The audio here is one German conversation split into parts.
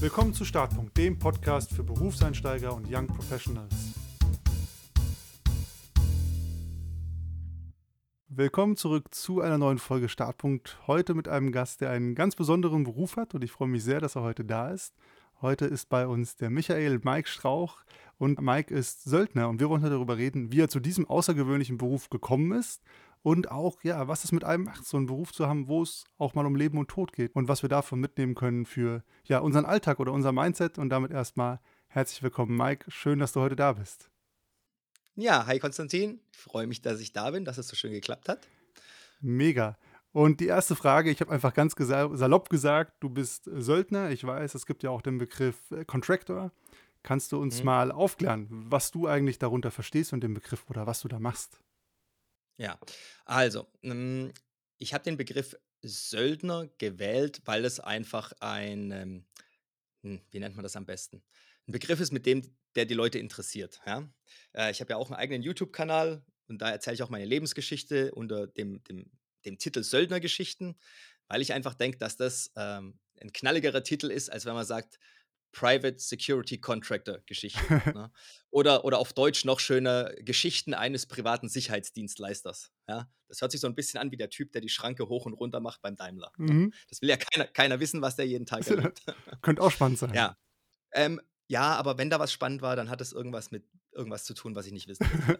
Willkommen zu Startpunkt, dem Podcast für Berufseinsteiger und Young Professionals. Willkommen zurück zu einer neuen Folge Startpunkt. Heute mit einem Gast, der einen ganz besonderen Beruf hat und ich freue mich sehr, dass er heute da ist. Heute ist bei uns der Michael Mike Strauch und Mike ist Söldner und wir wollen heute darüber reden, wie er zu diesem außergewöhnlichen Beruf gekommen ist und auch, ja, was es mit einem macht, so einen Beruf zu haben, wo es auch mal um Leben und Tod geht und was wir davon mitnehmen können für, ja, unseren Alltag oder unser Mindset und damit erstmal herzlich willkommen, Mike. Schön, dass du heute da bist. Ja, hi Konstantin. Ich freue mich, dass ich da bin, dass es so schön geklappt hat. Mega. Und die erste Frage, ich habe einfach ganz salopp gesagt, du bist Söldner. Ich weiß, es gibt ja auch den Begriff äh, Contractor. Kannst du uns mhm. mal aufklären, was du eigentlich darunter verstehst und den Begriff oder was du da machst? Ja, also, hm, ich habe den Begriff Söldner gewählt, weil es einfach ein, ähm, hm, wie nennt man das am besten? Ein Begriff ist, mit dem der die Leute interessiert, ja? Äh, ich habe ja auch einen eigenen YouTube-Kanal und da erzähle ich auch meine Lebensgeschichte unter dem dem dem Titel Söldnergeschichten, weil ich einfach denke, dass das, ähm, 'n knalligerer Titel ist, als wenn man sagt Private Security Contractor Geschichten. ne? Oder, oder auf Deutsch noch schöner Geschichten eines privaten Sicherheitsdienstleisters. Ja? Das hört sich so ein bisschen an wie der Typ, der die Schranke hoch und runter macht beim Daimler. Ne? Mhm. Das will ja keiner, keiner wissen, was der jeden Tag erlebt. Könnte auch spannend sein. Ja. Ähm, ja, aber wenn da was spannend war, dann hat es irgendwas mit irgendwas zu tun, was ich nicht wissen will.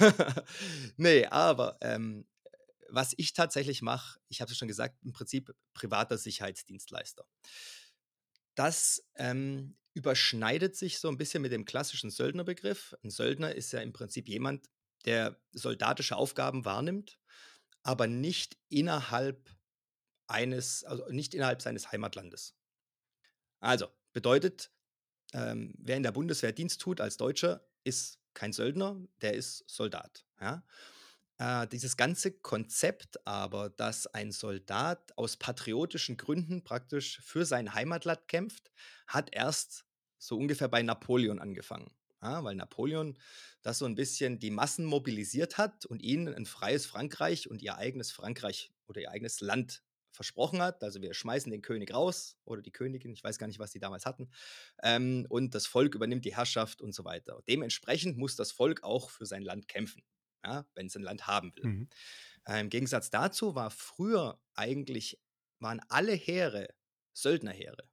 nee, aber ähm, was ich tatsächlich mache, ich habe es schon gesagt, im Prinzip privater Sicherheitsdienstleister. Das ähm, überschneidet sich so ein bisschen mit dem klassischen Söldnerbegriff. Ein Söldner ist ja im Prinzip jemand, der soldatische Aufgaben wahrnimmt, aber nicht innerhalb eines, also nicht innerhalb seines Heimatlandes. Also bedeutet, ähm, wer in der Bundeswehr Dienst tut als Deutscher, ist kein Söldner, der ist Soldat. Ja? Äh, dieses ganze Konzept aber, dass ein Soldat aus patriotischen Gründen praktisch für sein Heimatland kämpft, hat erst so ungefähr bei Napoleon angefangen. Ja, weil Napoleon das so ein bisschen die Massen mobilisiert hat und ihnen ein freies Frankreich und ihr eigenes Frankreich oder ihr eigenes Land versprochen hat. Also wir schmeißen den König raus oder die Königin, ich weiß gar nicht, was die damals hatten. Ähm, und das Volk übernimmt die Herrschaft und so weiter. Dementsprechend muss das Volk auch für sein Land kämpfen ja, wenn es ein Land haben will. Mhm. Äh, Im Gegensatz dazu war früher eigentlich, waren alle Heere Söldnerheere.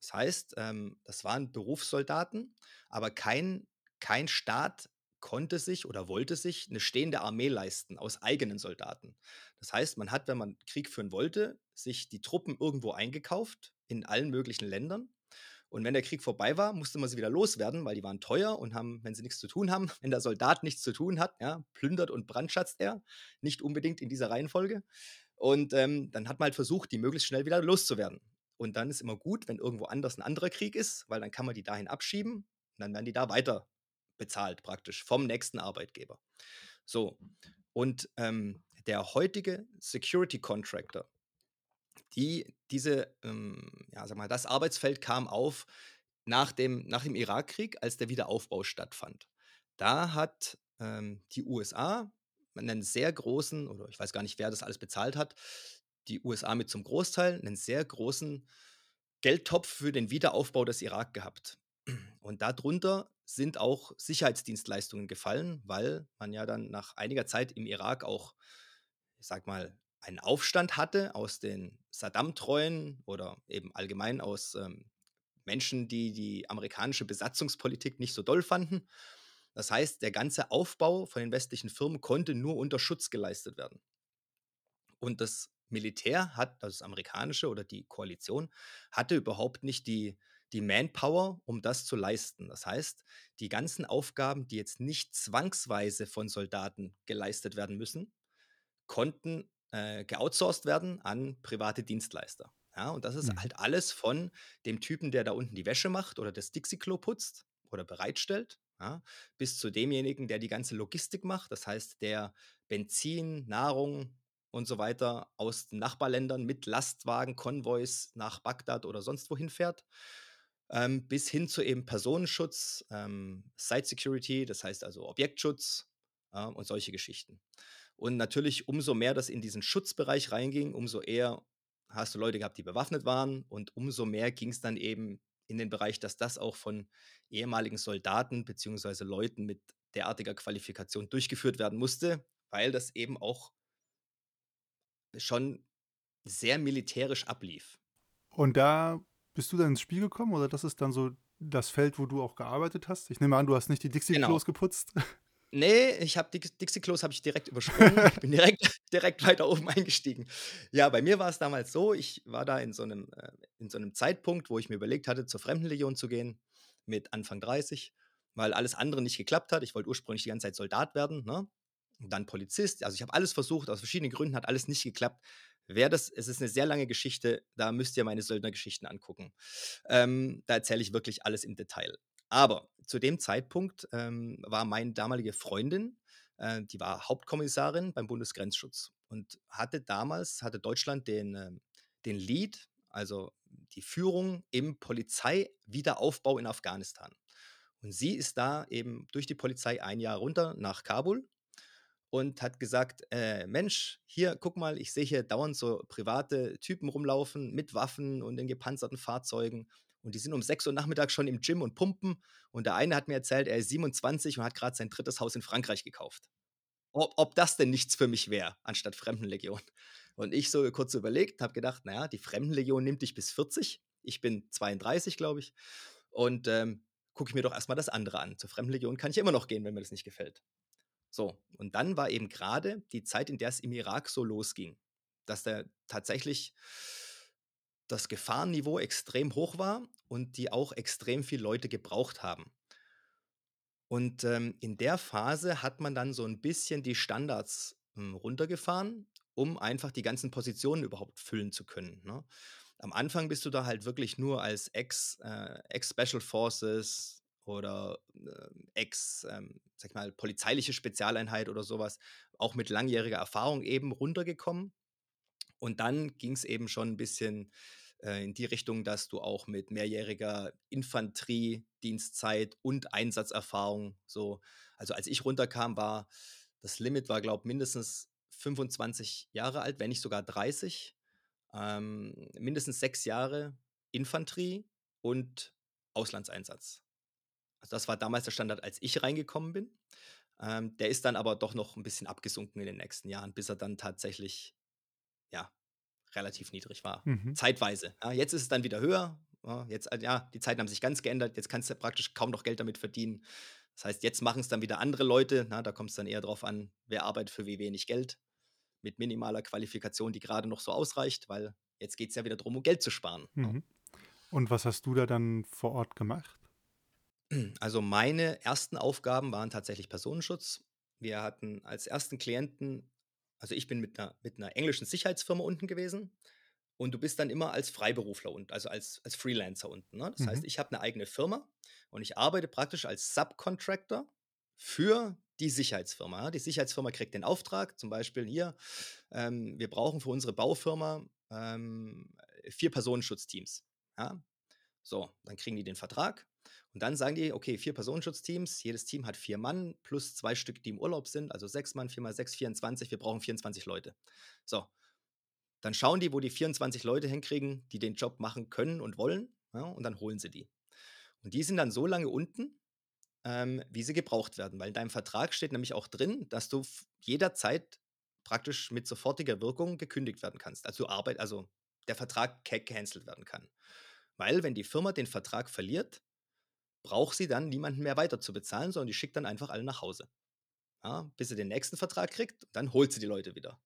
Das heißt, ähm, das waren Berufssoldaten, aber kein, kein Staat konnte sich oder wollte sich eine stehende Armee leisten aus eigenen Soldaten. Das heißt, man hat, wenn man Krieg führen wollte, sich die Truppen irgendwo eingekauft in allen möglichen Ländern und wenn der Krieg vorbei war, musste man sie wieder loswerden, weil die waren teuer und haben, wenn sie nichts zu tun haben, wenn der Soldat nichts zu tun hat, ja, plündert und brandschatzt er. Nicht unbedingt in dieser Reihenfolge. Und ähm, dann hat man halt versucht, die möglichst schnell wieder loszuwerden. Und dann ist immer gut, wenn irgendwo anders ein anderer Krieg ist, weil dann kann man die dahin abschieben und dann werden die da weiter bezahlt, praktisch vom nächsten Arbeitgeber. So. Und ähm, der heutige Security Contractor, die, diese, ähm, ja, sag mal, das Arbeitsfeld kam auf nach dem, nach dem Irakkrieg, als der Wiederaufbau stattfand. Da hat ähm, die USA einen sehr großen, oder ich weiß gar nicht, wer das alles bezahlt hat, die USA mit zum Großteil einen sehr großen Geldtopf für den Wiederaufbau des Irak gehabt. Und darunter sind auch Sicherheitsdienstleistungen gefallen, weil man ja dann nach einiger Zeit im Irak auch, ich sag mal, einen Aufstand hatte aus den Saddam-Treuen oder eben allgemein aus ähm, Menschen, die die amerikanische Besatzungspolitik nicht so doll fanden. Das heißt, der ganze Aufbau von den westlichen Firmen konnte nur unter Schutz geleistet werden. Und das Militär hat, also das amerikanische oder die Koalition, hatte überhaupt nicht die, die Manpower, um das zu leisten. Das heißt, die ganzen Aufgaben, die jetzt nicht zwangsweise von Soldaten geleistet werden müssen, konnten äh, geoutsourced werden an private Dienstleister. Ja, und das ist mhm. halt alles von dem Typen, der da unten die Wäsche macht oder das Dixie-Klo putzt oder bereitstellt, ja, bis zu demjenigen, der die ganze Logistik macht. Das heißt, der Benzin, Nahrung und so weiter aus den Nachbarländern mit Lastwagen, Konvois nach Bagdad oder sonst wohin fährt. Ähm, bis hin zu eben Personenschutz, ähm, Site Security, das heißt also Objektschutz äh, und solche Geschichten. Und natürlich, umso mehr das in diesen Schutzbereich reinging, umso eher hast du Leute gehabt, die bewaffnet waren und umso mehr ging es dann eben in den Bereich, dass das auch von ehemaligen Soldaten beziehungsweise Leuten mit derartiger Qualifikation durchgeführt werden musste, weil das eben auch schon sehr militärisch ablief. Und da bist du dann ins Spiel gekommen oder das ist dann so das Feld, wo du auch gearbeitet hast? Ich nehme an, du hast nicht die Dixie-Klos Genau. geputzt. Nee, ich habe Dix Dixie-Klos habe ich direkt übersprungen. Ich bin direkt direkt weiter oben eingestiegen. Ja, bei mir war es damals so, ich war da in so einem äh, in so 'nem Zeitpunkt, wo ich mir überlegt hatte, zur Fremdenlegion zu gehen mit Anfang 30, weil alles andere nicht geklappt hat. Ich wollte ursprünglich die ganze Zeit Soldat werden, ne? Und dann Polizist. Also, ich habe alles versucht, aus verschiedenen Gründen hat alles nicht geklappt. Wer das es ist eine sehr lange Geschichte, da müsst ihr meine Söldnergeschichten angucken. Ähm, da erzähle ich wirklich alles im Detail. Aber zu dem Zeitpunkt, ähm, war meine damalige Freundin, äh, die war Hauptkommissarin beim Bundesgrenzschutz und hatte damals hatte Deutschland den, ähm den Lead, also die Führung im Polizeiwiederaufbau in Afghanistan. Und sie ist da eben durch die Polizei ein Jahr runter nach Kabul und hat gesagt: „Äh, Mensch, hier, guck mal, ich sehe hier dauernd so private Typen rumlaufen mit Waffen und in gepanzerten Fahrzeugen. Und die sind um sechs Uhr nachmittags schon im Gym und pumpen. Und der eine hat mir erzählt, er ist 27 und hat gerade sein drittes Haus in Frankreich gekauft. Ob ob das denn nichts für mich wäre, anstatt Fremdenlegion?“ Und ich so kurz überlegt, habe gedacht: „Na ja, die Fremdenlegion nimmt dich bis 40. Ich bin 32, glaube ich. Und, ähm, gucke ich mir doch erst mal das andere an. Zur Fremdenlegion kann ich immer noch gehen, wenn mir das nicht gefällt.“ So, und dann war eben gerade die Zeit, in der es im Irak so losging, dass da tatsächlich das Gefahrenniveau extrem hoch war und die auch extrem viel Leute gebraucht haben. Und, ähm, in der Phase hat man dann so ein bisschen die Standards, hm, runtergefahren, um einfach die ganzen Positionen überhaupt füllen zu können, ne? Am Anfang bist du da halt wirklich nur als Ex äh, Ex-Special Forces oder, ähm, Ex ähm, ich mal, polizeiliche Spezialeinheit oder sowas, auch mit langjähriger Erfahrung eben runtergekommen. Und dann ging es eben schon ein bisschen, äh, in die Richtung, dass du auch mit mehrjähriger Infanteriedienstzeit und Einsatzerfahrung so also, als ich runterkam, war das Limit war, glaube mindestens 25 Jahre alt, wenn nicht sogar 30. Ähm, mindestens 6 Jahre Infanterie und Auslandseinsatz. Also, das war damals der Standard, als ich reingekommen bin. Ähm, der ist dann aber doch noch ein bisschen abgesunken in den nächsten Jahren, bis er dann tatsächlich, ja, relativ niedrig war. Mhm. Zeitweise. Ja, jetzt ist es dann wieder höher. Ja, jetzt, äh, ja, die Zeiten haben sich ganz geändert. Jetzt kannst du praktisch kaum noch Geld damit verdienen. Das heißt, jetzt machen es dann wieder andere Leute. Na, da kommt es dann eher drauf an, wer arbeitet für wie wenig Geld mit minimaler Qualifikation, die gerade noch so ausreicht, weil jetzt geht es ja wieder darum, um Geld zu sparen. Mhm. Und was hast du da dann vor Ort gemacht? Also meine ersten Aufgaben waren tatsächlich Personenschutz. Wir hatten als ersten Klienten, also ich bin mit einer, mit einer englischen Sicherheitsfirma unten gewesen und du bist dann immer als Freiberufler unten, also als, als Freelancer unten. Ne? Das heißt, Mhm. ich habe eine eigene Firma und ich arbeite praktisch als Subcontractor für die Sicherheitsfirma. Ja? Die Sicherheitsfirma kriegt den Auftrag, zum Beispiel hier, ähm, wir brauchen für unsere Baufirma ähm, vier Personenschutzteams. Ja? So, dann kriegen die den Vertrag und dann sagen die, okay, vier Personenschutzteams, jedes Team hat vier Mann plus zwei Stück, die im Urlaub sind, also sechs Mann, vier mal sechs, 24, wir brauchen 24 Leute. So, dann schauen die, wo die 24 Leute hinkriegen, die den Job machen können und wollen, ja, und dann holen sie die. Und die sind dann so lange unten, ähm, wie sie gebraucht werden, weil in deinem Vertrag steht nämlich auch drin, dass du jederzeit praktisch mit sofortiger Wirkung gekündigt werden kannst. Also Arbeit, also der Vertrag ca- cancelled werden kann. Weil wenn die Firma den Vertrag verliert, braucht sie dann niemanden mehr weiter zu bezahlen, sondern die schickt dann einfach alle nach Hause. Ja, bis sie den nächsten Vertrag kriegt, dann holt sie die Leute wieder.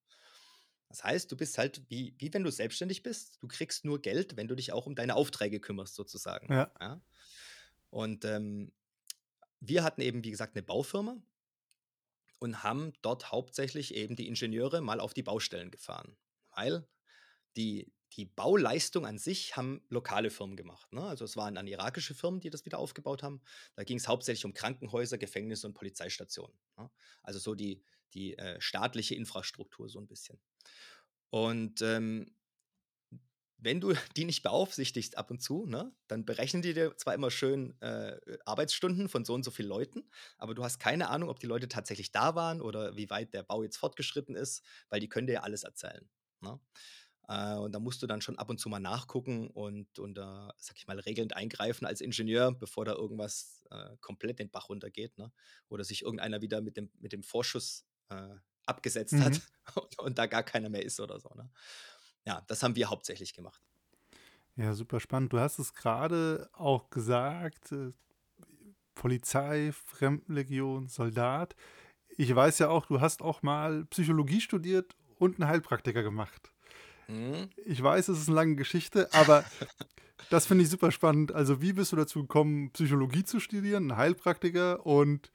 Das heißt, du bist halt wie, wie wenn du selbstständig bist. Du kriegst nur Geld, wenn du dich auch um deine Aufträge kümmerst, sozusagen. Ja. Ja? Und ähm, wir hatten eben, wie gesagt, eine Baufirma und haben dort hauptsächlich eben die Ingenieure mal auf die Baustellen gefahren. Weil die, die Bauleistung an sich haben lokale Firmen gemacht. Ne? Also es waren dann irakische Firmen, die das wieder aufgebaut haben. Da ging es hauptsächlich um Krankenhäuser, Gefängnisse und Polizeistationen. Ne? Also so die, die äh, staatliche Infrastruktur so ein bisschen. Und ähm, wenn du die nicht beaufsichtigst ab und zu, ne, dann berechnen die dir zwar immer schön äh, Arbeitsstunden von so und so vielen Leuten, aber du hast keine Ahnung, ob die Leute tatsächlich da waren oder wie weit der Bau jetzt fortgeschritten ist, weil die können dir ja alles erzählen. Ne? Äh, und da musst du dann schon ab und zu mal nachgucken und, und äh, sag ich mal, regelnd eingreifen als Ingenieur, bevor da irgendwas äh, komplett den Bach runtergeht. Ne? Oder sich irgendeiner wieder mit dem, mit dem Vorschuss äh, abgesetzt mhm. hat und, und, da gar keiner mehr ist oder so. Ne? Ja, das haben wir hauptsächlich gemacht. Ja, super spannend. Du hast es gerade auch gesagt, äh, Polizei, Fremdenlegion, Soldat. Ich weiß ja auch, du hast auch mal Psychologie studiert und einen Heilpraktiker gemacht. Mhm. Ich weiß, es ist eine lange Geschichte, aber das finde ich super spannend. Also, wie bist du dazu gekommen, Psychologie zu studieren, ein Heilpraktiker und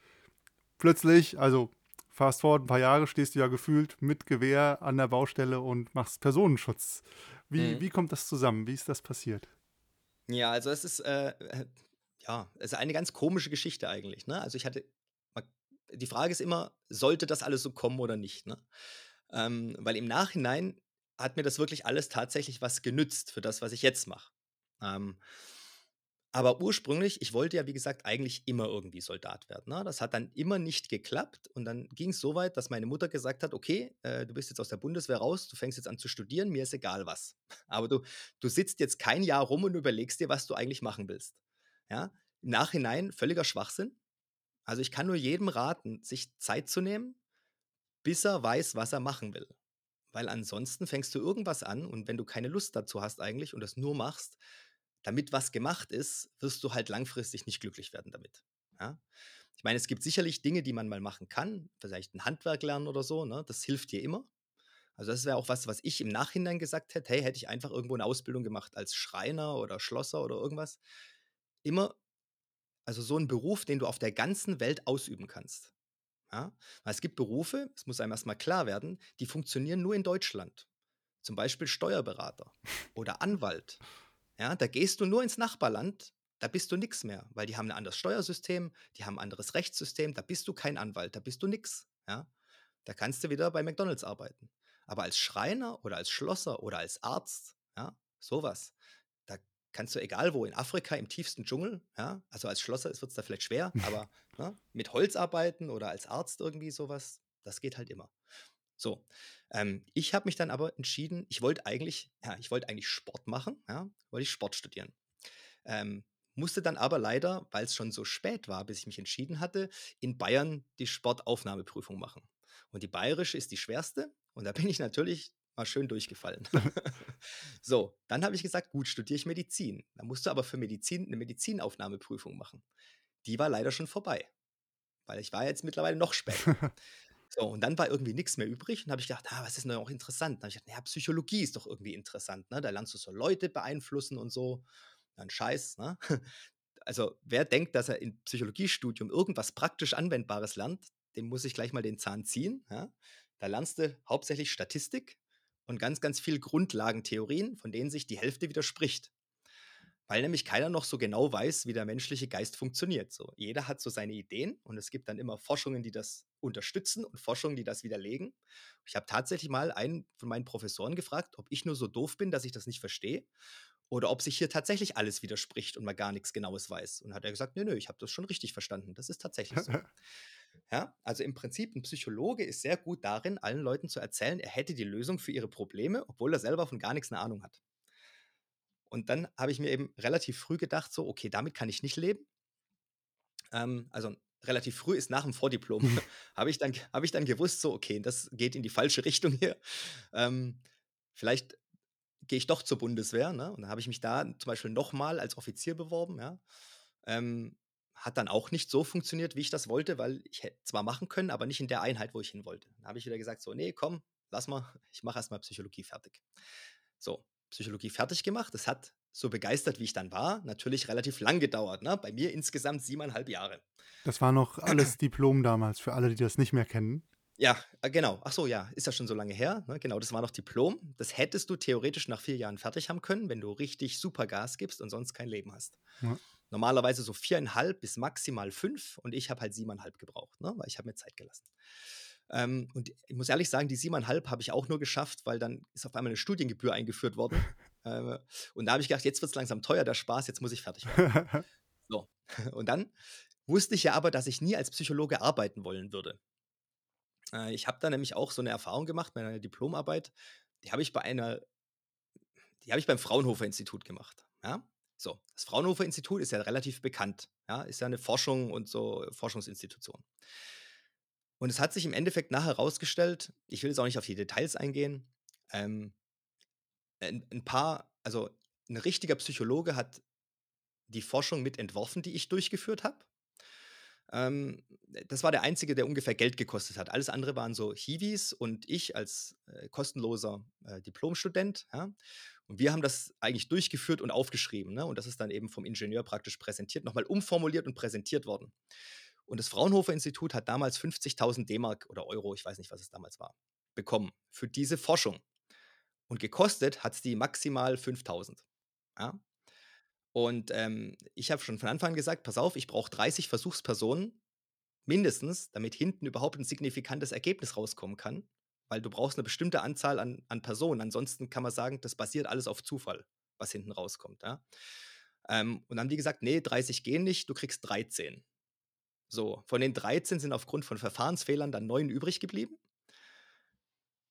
plötzlich, also fast forward ein paar Jahre, stehst du ja gefühlt mit Gewehr an der Baustelle und machst Personenschutz. Wie, mhm. wie kommt das zusammen? Wie ist das passiert? Ja, also es ist, äh, ja, es ist eine ganz komische Geschichte eigentlich. Ne? Also ich hatte, die Frage ist immer, sollte das alles so kommen oder nicht? Ne? Ähm, weil im Nachhinein hat mir das wirklich alles tatsächlich was genützt für das, was ich jetzt mache. Ähm, aber ursprünglich, ich wollte ja, wie gesagt, eigentlich immer irgendwie Soldat werden. Ne? Das hat dann immer nicht geklappt. Und dann ging es so weit, dass meine Mutter gesagt hat: Okay, äh, du bist jetzt aus der Bundeswehr raus, du fängst jetzt an zu studieren, mir ist egal was. Aber du, du sitzt jetzt kein Jahr rum und überlegst dir, was du eigentlich machen willst. Ja? Im Nachhinein völliger Schwachsinn. Also ich kann nur jedem raten, sich Zeit zu nehmen, bis er weiß, was er machen will. Weil ansonsten fängst du irgendwas an und wenn du keine Lust dazu hast eigentlich und das nur machst, damit was gemacht ist, wirst du halt langfristig nicht glücklich werden damit. Ja? Ich meine, es gibt sicherlich Dinge, die man mal machen kann, vielleicht ein Handwerk lernen oder so, ne? das hilft dir immer. Also das wäre auch was, was ich im Nachhinein gesagt hätte, hey, hätte ich einfach irgendwo eine Ausbildung gemacht als Schreiner oder Schlosser oder irgendwas. Immer, also so ein Beruf, den du auf der ganzen Welt ausüben kannst. Ja? Weil es gibt Berufe, es muss einem erstmal klar werden, die funktionieren nur in Deutschland. Zum Beispiel Steuerberater oder Anwalt ja, da gehst du nur ins Nachbarland, da bist du nichts mehr, weil die haben ein anderes Steuersystem, die haben ein anderes Rechtssystem, da bist du kein Anwalt, da bist du nix. Ja? Da kannst du wieder bei McDonalds arbeiten. Aber als Schreiner oder als Schlosser oder als Arzt, ja, sowas, kannst du egal wo, in Afrika im tiefsten Dschungel, ja, also als Schlosser wird es da vielleicht schwer, aber ne, mit Holz arbeiten oder als Arzt irgendwie sowas, das geht halt immer. So, ähm, ich habe mich dann aber entschieden, ich wollte eigentlich, ja, ich wollte eigentlich Sport machen, ja, wollte ich Sport studieren. Ähm, musste dann aber leider, weil es schon so spät war, bis ich mich entschieden hatte, in Bayern die Sportaufnahmeprüfung machen. Und die bayerische ist die schwerste und da bin ich natürlich mal schön durchgefallen. so, dann habe ich gesagt, gut, studiere ich Medizin. Da musst du aber für Medizin eine Medizinaufnahmeprüfung machen. Die war leider schon vorbei, weil ich war jetzt mittlerweile noch später. So, und dann war irgendwie nichts mehr übrig und habe ich gedacht, ah, was ist denn noch interessant? Dann habe ich gedacht, naja, Psychologie ist doch irgendwie interessant, ne? Da lernst du so Leute beeinflussen und so. Dann Scheiß, ne? Also, wer denkt, dass er im Psychologiestudium irgendwas praktisch Anwendbares lernt, dem muss ich gleich mal den Zahn ziehen. Ja? Da lernst du hauptsächlich Statistik und ganz, ganz viel Grundlagentheorien, von denen sich die Hälfte widerspricht weil nämlich keiner noch so genau weiß, wie der menschliche Geist funktioniert. So, jeder hat so seine Ideen und es gibt dann immer Forschungen, die das unterstützen und Forschungen, die das widerlegen. Ich habe tatsächlich mal einen von meinen Professoren gefragt, ob ich nur so doof bin, dass ich das nicht verstehe oder ob sich hier tatsächlich alles widerspricht und man gar nichts Genaues weiß. Und hat er gesagt, nö, nö, ich habe das schon richtig verstanden. Das ist tatsächlich so. ja, also im Prinzip ein Psychologe ist sehr gut darin, allen Leuten zu erzählen, er hätte die Lösung für ihre Probleme, obwohl er selber von gar nichts eine Ahnung hat. Und dann habe ich mir eben relativ früh gedacht, so, okay, damit kann ich nicht leben. Ähm, also relativ früh ist nach dem Vordiplom, habe ich, dann, hab ich dann gewusst, so, okay, das geht in die falsche Richtung hier. Ähm, vielleicht gehe ich doch zur Bundeswehr. Ne? Und dann habe ich mich da zum Beispiel nochmal als Offizier beworben. Ja? Ähm, hat dann auch nicht so funktioniert, wie ich das wollte, weil ich hätte zwar machen können, aber nicht in der Einheit, wo ich hin wollte. Dann habe ich wieder gesagt, so, nee, komm, lass mal, ich mache erstmal Psychologie fertig. So, Psychologie fertig gemacht. Das hat so begeistert, wie ich dann war, natürlich relativ lang gedauert. Ne? Bei mir insgesamt siebeneinhalb Jahre. Das war noch alles Diplom damals, für alle, die das nicht mehr kennen. Ja, äh, genau. Ach so, ja, ist ja schon so lange her. Ne? Genau, das war noch Diplom. Das hättest du theoretisch nach vier Jahren fertig haben können, wenn du richtig super Gas gibst und sonst kein Leben hast. Ja. Normalerweise so viereinhalb bis maximal fünf und ich habe halt siebeneinhalb gebraucht, ne? weil ich habe mir Zeit gelassen. Ähm, und ich muss ehrlich sagen, die siebeneinhalb habe ich auch nur geschafft, weil dann ist auf einmal eine Studiengebühr eingeführt worden. äh, und da habe ich gedacht, jetzt wird es langsam teuer, der Spaß, jetzt muss ich fertig werden. so. Und dann wusste ich ja aber, dass ich nie als Psychologe arbeiten wollen würde. Äh, ich habe da nämlich auch so eine Erfahrung gemacht bei einer Diplomarbeit. Die habe ich bei einer die habe ich beim Fraunhofer Institut gemacht. Ja? So, das Fraunhofer Institut ist ja relativ bekannt. Ja? Ist ja eine Forschung und so Forschungsinstitution. Und es hat sich im Endeffekt nachher herausgestellt, ich will jetzt auch nicht auf die Details eingehen, ähm, ein, ein paar, also ein richtiger Psychologe hat die Forschung mit entworfen, die ich durchgeführt habe. Ähm, das war der einzige, der ungefähr Geld gekostet hat. Alles andere waren so Hiwis und ich als äh, kostenloser äh, Diplomstudent. Ja? Und wir haben das eigentlich durchgeführt und aufgeschrieben. Ne? Und das ist dann eben vom Ingenieur praktisch präsentiert, nochmal umformuliert und präsentiert worden. Und das Fraunhofer Institut hat damals 50.000 D-Mark oder Euro, ich weiß nicht, was es damals war, bekommen für diese Forschung. Und gekostet hat es die maximal 5.000. Ja? Und ähm, ich habe schon von Anfang an gesagt, pass auf, ich brauche 30 Versuchspersonen mindestens, damit hinten überhaupt ein signifikantes Ergebnis rauskommen kann. Weil du brauchst eine bestimmte Anzahl an, an Personen. Ansonsten kann man sagen, das basiert alles auf Zufall, was hinten rauskommt. Ja? Ähm, und dann haben die gesagt, nee, 30 gehen nicht, du kriegst 13. So, von den 13 sind aufgrund von Verfahrensfehlern dann 9 übrig geblieben.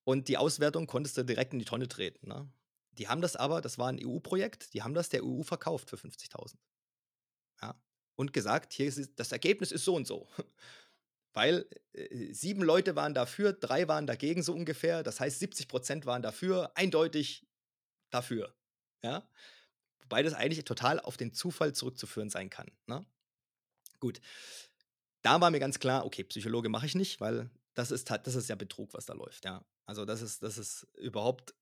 Und die Auswertung konntest du direkt in die Tonne treten. Ne? Die haben das aber, das war ein EU-Projekt, die haben das der EU verkauft für 50.000. Ja. Und gesagt, hier ist das Ergebnis ist so und so. Weil äh, sieben Leute waren dafür, drei waren dagegen so ungefähr. Das heißt, 70 Prozent waren dafür, eindeutig dafür. Ja. Wobei das eigentlich total auf den Zufall zurückzuführen sein kann. Ne? Gut. Da war mir ganz klar, okay, Psychologe mache ich nicht, weil das ist, das ist ja Betrug, was da läuft. Ja. Also das ist, das ist überhaupt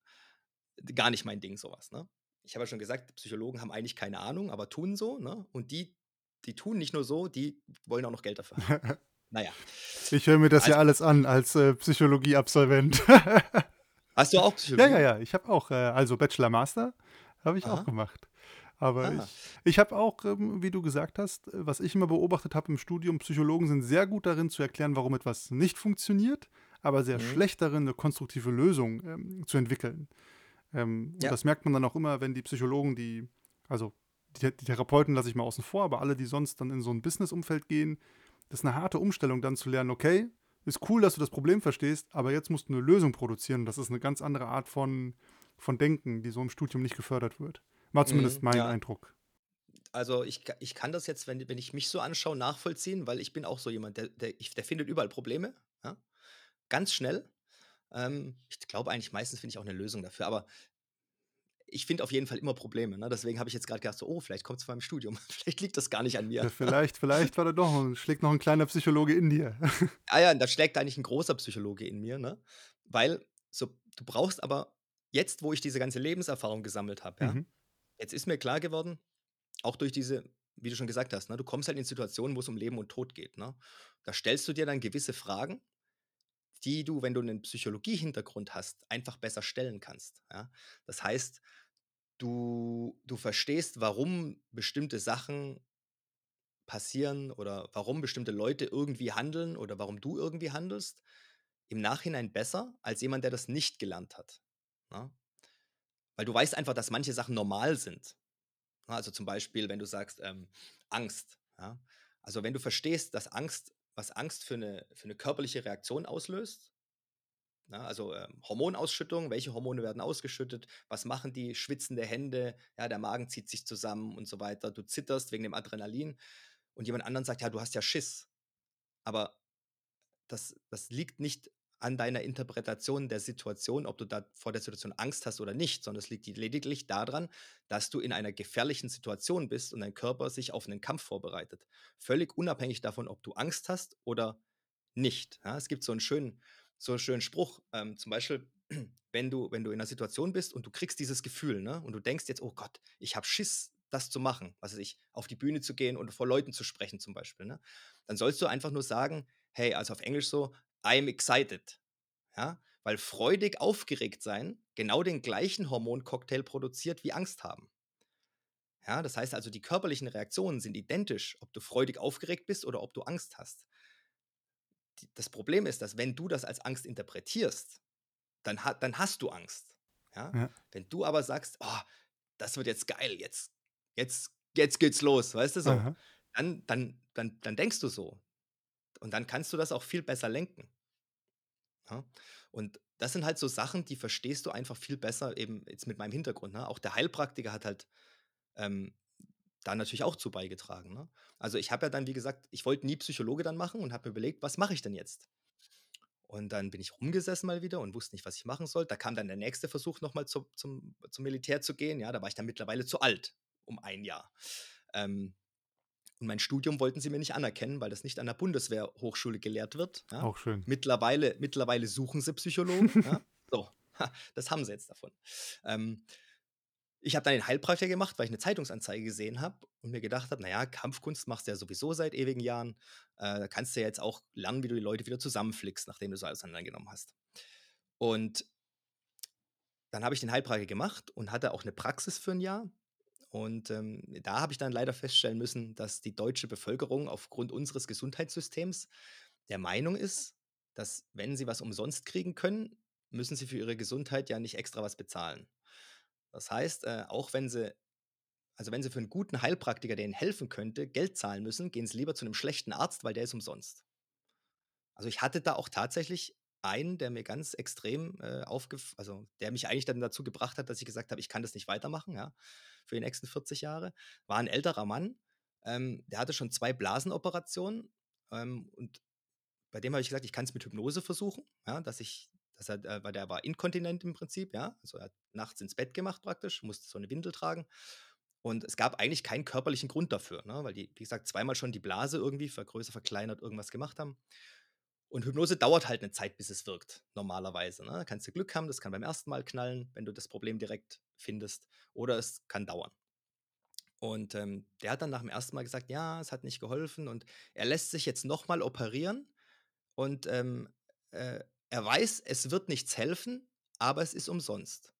gar nicht mein Ding, sowas. Ne? Ich habe ja schon gesagt, Psychologen haben eigentlich keine Ahnung, aber tun so. Ne? Und die, die tun nicht nur so, die wollen auch noch Geld dafür haben. naja. Ich höre mir das also, ja alles an als äh, Psychologie-Absolvent. hast du auch Psychologie? Ja, ja, ja. Ich habe auch, äh, also Bachelor Master habe ich Aha. auch gemacht. Aber ah. ich, ich habe auch, ähm, wie du gesagt hast, äh, was ich immer beobachtet habe im Studium, Psychologen sind sehr gut darin zu erklären, warum etwas nicht funktioniert, aber sehr mhm. schlecht darin, eine konstruktive Lösung ähm, zu entwickeln. Ähm, ja. Und das merkt man dann auch immer, wenn die Psychologen, die, also die, die Therapeuten lasse ich mal außen vor, aber alle, die sonst dann in so ein Business-Umfeld gehen, das ist eine harte Umstellung, dann zu lernen, okay, ist cool, dass du das Problem verstehst, aber jetzt musst du eine Lösung produzieren. Das ist eine ganz andere Art von, von Denken, die so im Studium nicht gefördert wird. War zumindest mhm, mein ja. Eindruck. Also ich, ich kann das jetzt, wenn, wenn ich mich so anschaue, nachvollziehen, weil ich bin auch so jemand, der, der, der findet überall Probleme. Ja? Ganz schnell. Ähm, ich glaube eigentlich, meistens finde ich auch eine Lösung dafür, aber ich finde auf jeden Fall immer Probleme. Ne? Deswegen habe ich jetzt gerade gedacht, so, oh, vielleicht kommt es von meinem Studium. vielleicht liegt das gar nicht an mir. Ja, vielleicht, vielleicht war da doch, schlägt noch ein kleiner Psychologe in dir. ah ja, da schlägt eigentlich ein großer Psychologe in mir, ne? Weil so, du brauchst aber jetzt, wo ich diese ganze Lebenserfahrung gesammelt habe, ja, mhm. jetzt ist mir klar geworden, auch durch diese, wie du schon gesagt hast, ne, du kommst halt in Situationen, wo es um Leben und Tod geht. Ne? Da stellst du dir dann gewisse Fragen die du, wenn du einen Psychologie-Hintergrund hast, einfach besser stellen kannst. Ja? Das heißt, du, du verstehst, warum bestimmte Sachen passieren oder warum bestimmte Leute irgendwie handeln oder warum du irgendwie handelst, im Nachhinein besser als jemand, der das nicht gelernt hat. Ja? Weil du weißt einfach, dass manche Sachen normal sind. Also zum Beispiel, wenn du sagst, ähm, Angst. Ja? Also wenn du verstehst, dass Angst was Angst für eine, für eine körperliche Reaktion auslöst. Ja, also ähm, Hormonausschüttung, welche Hormone werden ausgeschüttet, was machen die, schwitzende Hände, ja, der Magen zieht sich zusammen und so weiter, du zitterst wegen dem Adrenalin und jemand anderen sagt, ja, du hast ja Schiss. Aber das, das liegt nicht an deiner Interpretation der Situation, ob du da vor der Situation Angst hast oder nicht, sondern es liegt lediglich daran, dass du in einer gefährlichen Situation bist und dein Körper sich auf einen Kampf vorbereitet. Völlig unabhängig davon, ob du Angst hast oder nicht. Ja, es gibt so einen schönen, so einen schönen Spruch, ähm, zum Beispiel, wenn du, wenn du in einer Situation bist und du kriegst dieses Gefühl, ne, und du denkst jetzt, oh Gott, ich habe Schiss, das zu machen, was weiß ich, auf die Bühne zu gehen und vor Leuten zu sprechen zum Beispiel, ne, dann sollst du einfach nur sagen, hey, also auf Englisch so, I'm excited. Ja, weil freudig aufgeregt sein genau den gleichen Hormoncocktail produziert wie Angst haben. Ja, das heißt also, die körperlichen Reaktionen sind identisch, ob du freudig aufgeregt bist oder ob du Angst hast. Das Problem ist, dass wenn du das als Angst interpretierst, dann, ha dann hast du Angst. Ja? ja? Wenn du aber sagst, oh, das wird jetzt geil, jetzt, jetzt, jetzt geht's los, weißt du so, dann, dann, dann, dann denkst du so. Und dann kannst du das auch viel besser lenken. Ja? Und das sind halt so Sachen, die verstehst du einfach viel besser, eben jetzt mit meinem Hintergrund. Ne? Auch der Heilpraktiker hat halt ähm, da natürlich auch zu beigetragen. Ne? Also ich habe ja dann, wie gesagt, ich wollte nie Psychologe dann machen und habe mir überlegt, was mache ich denn jetzt? Und dann bin ich rumgesessen mal wieder und wusste nicht, was ich machen soll. Da kam dann der nächste Versuch, nochmal zu, zum, zum Militär zu gehen. Ja, da war ich dann mittlerweile zu alt, um ein Jahr. Ähm, und mein Studium wollten sie mir nicht anerkennen, weil das nicht an der Bundeswehrhochschule gelehrt wird. Ja. Auch schön. Mittlerweile, mittlerweile suchen sie Psychologen. ja. So, das haben sie jetzt davon. Ähm, ich habe dann den Heilpraktiker gemacht, weil ich eine Zeitungsanzeige gesehen habe und mir gedacht habe, naja, Kampfkunst machst du ja sowieso seit ewigen Jahren. Äh, da kannst du ja jetzt auch lernen, wie du die Leute wieder zusammenflickst, nachdem du sie auseinandergenommen hast. Und dann habe ich den Heilpraktiker gemacht und hatte auch eine Praxis für ein Jahr. Und ähm, da habe ich dann leider feststellen müssen, dass die deutsche Bevölkerung aufgrund unseres Gesundheitssystems der Meinung ist, dass wenn sie was umsonst kriegen können, müssen sie für ihre Gesundheit ja nicht extra was bezahlen. Das heißt, äh, auch wenn sie, also wenn sie für einen guten Heilpraktiker, der ihnen helfen könnte, Geld zahlen müssen, gehen sie lieber zu einem schlechten Arzt, weil der ist umsonst. Also ich hatte da auch tatsächlich einen, der mir ganz extrem äh, aufgef also der mich eigentlich dann dazu gebracht hat, dass ich gesagt habe, ich kann das nicht weitermachen, ja, für die nächsten 40 Jahre. War ein älterer Mann, ähm, der hatte schon zwei Blasenoperationen ähm, und bei dem habe ich gesagt, ich kann es mit Hypnose versuchen, ja, dass ich, dass er, äh, weil der war inkontinent im Prinzip, ja, also er hat nachts ins Bett gemacht praktisch, musste so eine Windel tragen. Und es gab eigentlich keinen körperlichen Grund dafür, ne? weil die, wie gesagt, zweimal schon die Blase irgendwie vergrößert, verkleinert, irgendwas gemacht haben. Und Hypnose dauert halt eine Zeit, bis es wirkt, normalerweise. Ne? Da kannst du Glück haben, das kann beim ersten Mal knallen, wenn du das Problem direkt findest, oder es kann dauern. Und ähm, der hat dann nach dem ersten Mal gesagt, ja, es hat nicht geholfen und er lässt sich jetzt nochmal operieren und ähm, äh, er weiß, es wird nichts helfen, aber es ist umsonst.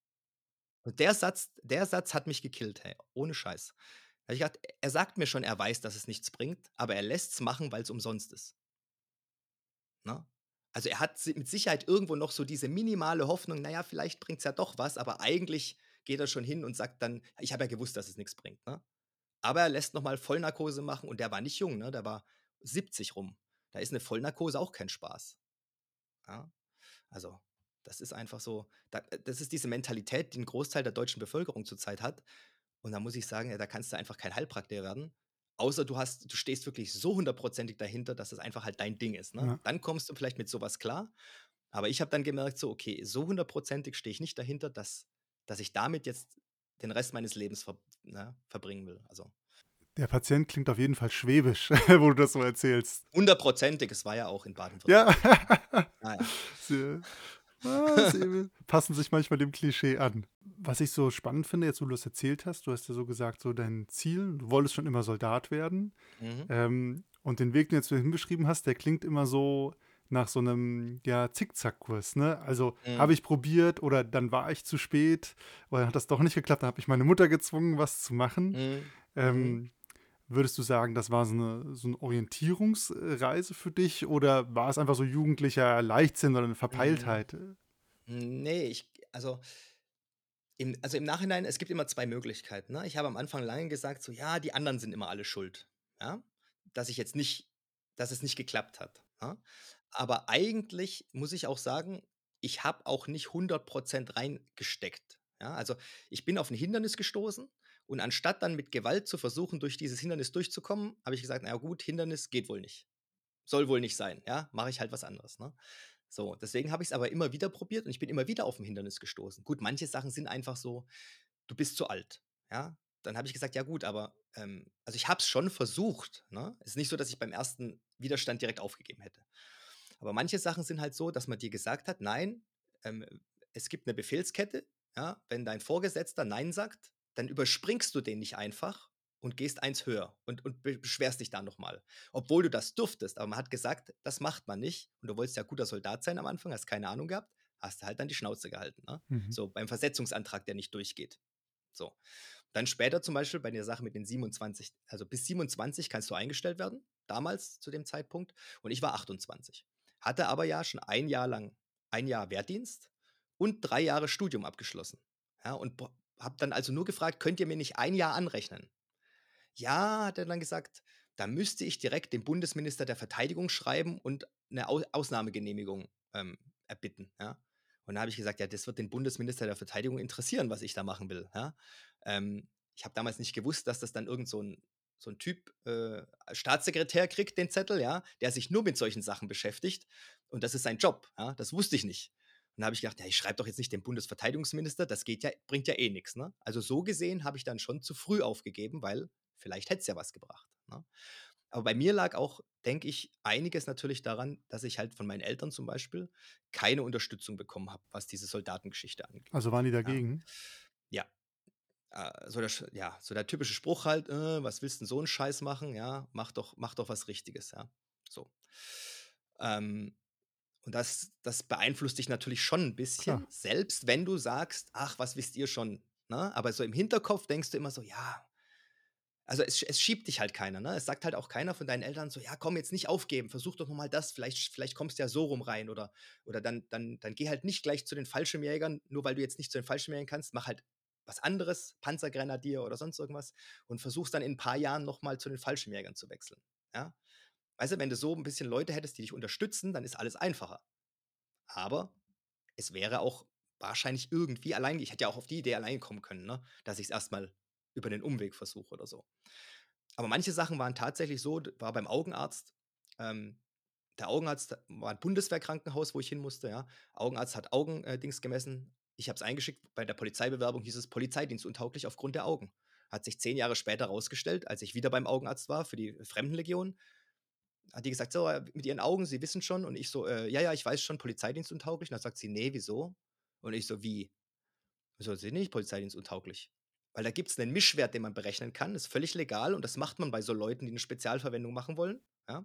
Und der Satz, der Satz hat mich gekillt, hey, ohne Scheiß. Ich gedacht, er sagt mir schon, er weiß, dass es nichts bringt, aber er lässt es machen, weil es umsonst ist. Ne? Also er hat mit Sicherheit irgendwo noch so diese minimale Hoffnung, naja, vielleicht bringt es ja doch was, aber eigentlich geht er schon hin und sagt dann, ich habe ja gewusst, dass es nichts bringt. Ne? Aber er lässt nochmal Vollnarkose machen und der war nicht jung, ne? der war 70 rum. Da ist eine Vollnarkose auch kein Spaß. Ja? Also, das ist einfach so, das ist diese Mentalität, die ein Großteil der deutschen Bevölkerung zurzeit hat. Und da muss ich sagen, ja, da kannst du einfach kein Heilpraktiker werden, Außer du hast, du stehst wirklich so hundertprozentig dahinter, dass das einfach halt dein Ding ist. Ne? Ja. Dann kommst du vielleicht mit sowas klar. Aber ich habe dann gemerkt, so, okay, so hundertprozentig stehe ich nicht dahinter, dass, dass ich damit jetzt den Rest meines Lebens ver, ne, verbringen will. Also. Der Patient klingt auf jeden Fall schwäbisch, wo du das so erzählst. Hundertprozentig, es war ja auch in Baden-Württemberg. Ja. ah, ja. Ah, passen sich manchmal dem Klischee an. Was ich so spannend finde, jetzt wo du das erzählt hast, du hast ja so gesagt, so dein Ziel, du wolltest schon immer Soldat werden. Mhm. Ähm, und den Weg, den du jetzt hinbeschrieben hast, der klingt immer so nach so einem ja, Zickzackkurs. Ne? Also mhm. habe ich probiert oder dann war ich zu spät oder dann hat das doch nicht geklappt, dann habe ich meine Mutter gezwungen, was zu machen. Mhm. Ähm, mhm. Würdest du sagen, das war so eine, so eine Orientierungsreise für dich oder war es einfach so jugendlicher Leichtsinn oder eine Verpeiltheit? Hm, nee, ich, also im, also im Nachhinein, es gibt immer zwei Möglichkeiten. Ne? Ich habe am Anfang lange gesagt, so ja, die anderen sind immer alle schuld. Ja? Dass ich jetzt nicht, dass es nicht geklappt hat. Ja? Aber eigentlich muss ich auch sagen, ich habe auch nicht 100% reingesteckt. Ja? Also ich bin auf ein Hindernis gestoßen und anstatt dann mit Gewalt zu versuchen, durch dieses Hindernis durchzukommen, habe ich gesagt, na gut, Hindernis geht wohl nicht. Soll wohl nicht sein, ja, mache ich halt was anderes. Ne? So, deswegen habe ich es aber immer wieder probiert und ich bin immer wieder auf ein Hindernis gestoßen. Gut, manche Sachen sind einfach so, du bist zu alt, ja. Dann habe ich gesagt, ja gut, aber ähm, also ich habe es schon versucht. Ne? Es ist nicht so, dass ich beim ersten Widerstand direkt aufgegeben hätte. Aber manche Sachen sind halt so, dass man dir gesagt hat, nein, ähm, es gibt eine Befehlskette, ja, wenn dein Vorgesetzter Nein sagt, dann überspringst du den nicht einfach und gehst eins höher und, und beschwerst dich dann nochmal. Obwohl du das durftest, aber man hat gesagt, das macht man nicht. Und du wolltest ja guter Soldat sein am Anfang, hast keine Ahnung gehabt, hast du halt dann die Schnauze gehalten. Ne? Mhm. So beim Versetzungsantrag, der nicht durchgeht. So. Dann später zum Beispiel bei der Sache mit den 27, also bis 27 kannst du eingestellt werden, damals zu dem Zeitpunkt. Und ich war 28. Hatte aber ja schon ein Jahr lang, ein Jahr Wehrdienst und drei Jahre Studium abgeschlossen. Ja, und habe dann also nur gefragt, könnt ihr mir nicht ein Jahr anrechnen? Ja, hat er dann gesagt, da müsste ich direkt dem Bundesminister der Verteidigung schreiben und eine Ausnahmegenehmigung ähm, erbitten. Ja? Und da habe ich gesagt, ja, das wird den Bundesminister der Verteidigung interessieren, was ich da machen will. Ja? Ähm, ich habe damals nicht gewusst, dass das dann irgend so ein, so ein Typ äh, Staatssekretär kriegt, den Zettel, ja, der sich nur mit solchen Sachen beschäftigt. Und das ist sein Job. Ja? Das wusste ich nicht. Und da habe ich gedacht, ja, ich schreibe doch jetzt nicht den Bundesverteidigungsminister, das geht ja, bringt ja eh nichts. Ne? Also so gesehen habe ich dann schon zu früh aufgegeben, weil vielleicht hätte es ja was gebracht. Ne? Aber bei mir lag auch, denke ich, einiges natürlich daran, dass ich halt von meinen Eltern zum Beispiel keine Unterstützung bekommen habe, was diese Soldatengeschichte angeht. Also waren die dagegen? Ja. ja. Äh, so, der, ja, so der typische Spruch halt, äh, was willst du denn so einen Scheiß machen? Ja, mach doch, mach doch was Richtiges, ja. So. Ähm, und das, das beeinflusst dich natürlich schon ein bisschen, Klar. selbst wenn du sagst, ach, was wisst ihr schon? Ne? Aber so im Hinterkopf denkst du immer so, ja, also es, es, schiebt dich halt keiner, ne? Es sagt halt auch keiner von deinen Eltern so, ja, komm, jetzt nicht aufgeben, versuch doch nochmal das, vielleicht, vielleicht kommst du ja so rum rein oder, oder dann, dann, dann geh halt nicht gleich zu den Fallschirmjägern, nur weil du jetzt nicht zu den Fallschirmjägern kannst, mach halt was anderes, Panzergrenadier oder sonst irgendwas und versuchst dann in ein paar Jahren nochmal zu den Fallschirmjägern zu wechseln, ja? Weißt du, wenn du so ein bisschen Leute hättest, die dich unterstützen, dann ist alles einfacher. Aber es wäre auch wahrscheinlich irgendwie allein, ich hätte ja auch auf die Idee allein kommen können, ne? dass ich es erstmal über den Umweg versuche oder so. Aber manche Sachen waren tatsächlich so, war beim Augenarzt, ähm, der Augenarzt war ein Bundeswehrkrankenhaus, wo ich hin musste, ja. Augenarzt hat Augendings äh, gemessen. Ich habe es eingeschickt. Bei der Polizeibewerbung hieß es Polizeidienstuntauglich aufgrund der Augen. Hat sich zehn Jahre später herausgestellt, als ich wieder beim Augenarzt war für die Fremdenlegion. Hat die gesagt, so, mit ihren Augen, sie wissen schon. Und ich so, äh, ja, ja, ich weiß schon, Polizeidienstuntauglich. Und dann sagt sie, nee, wieso? Und ich so, wie? So, sie nicht Polizeidienstuntauglich. Weil da gibt es einen Mischwert, den man berechnen kann. Ist völlig legal und das macht man bei so Leuten, die eine Spezialverwendung machen wollen. Ja?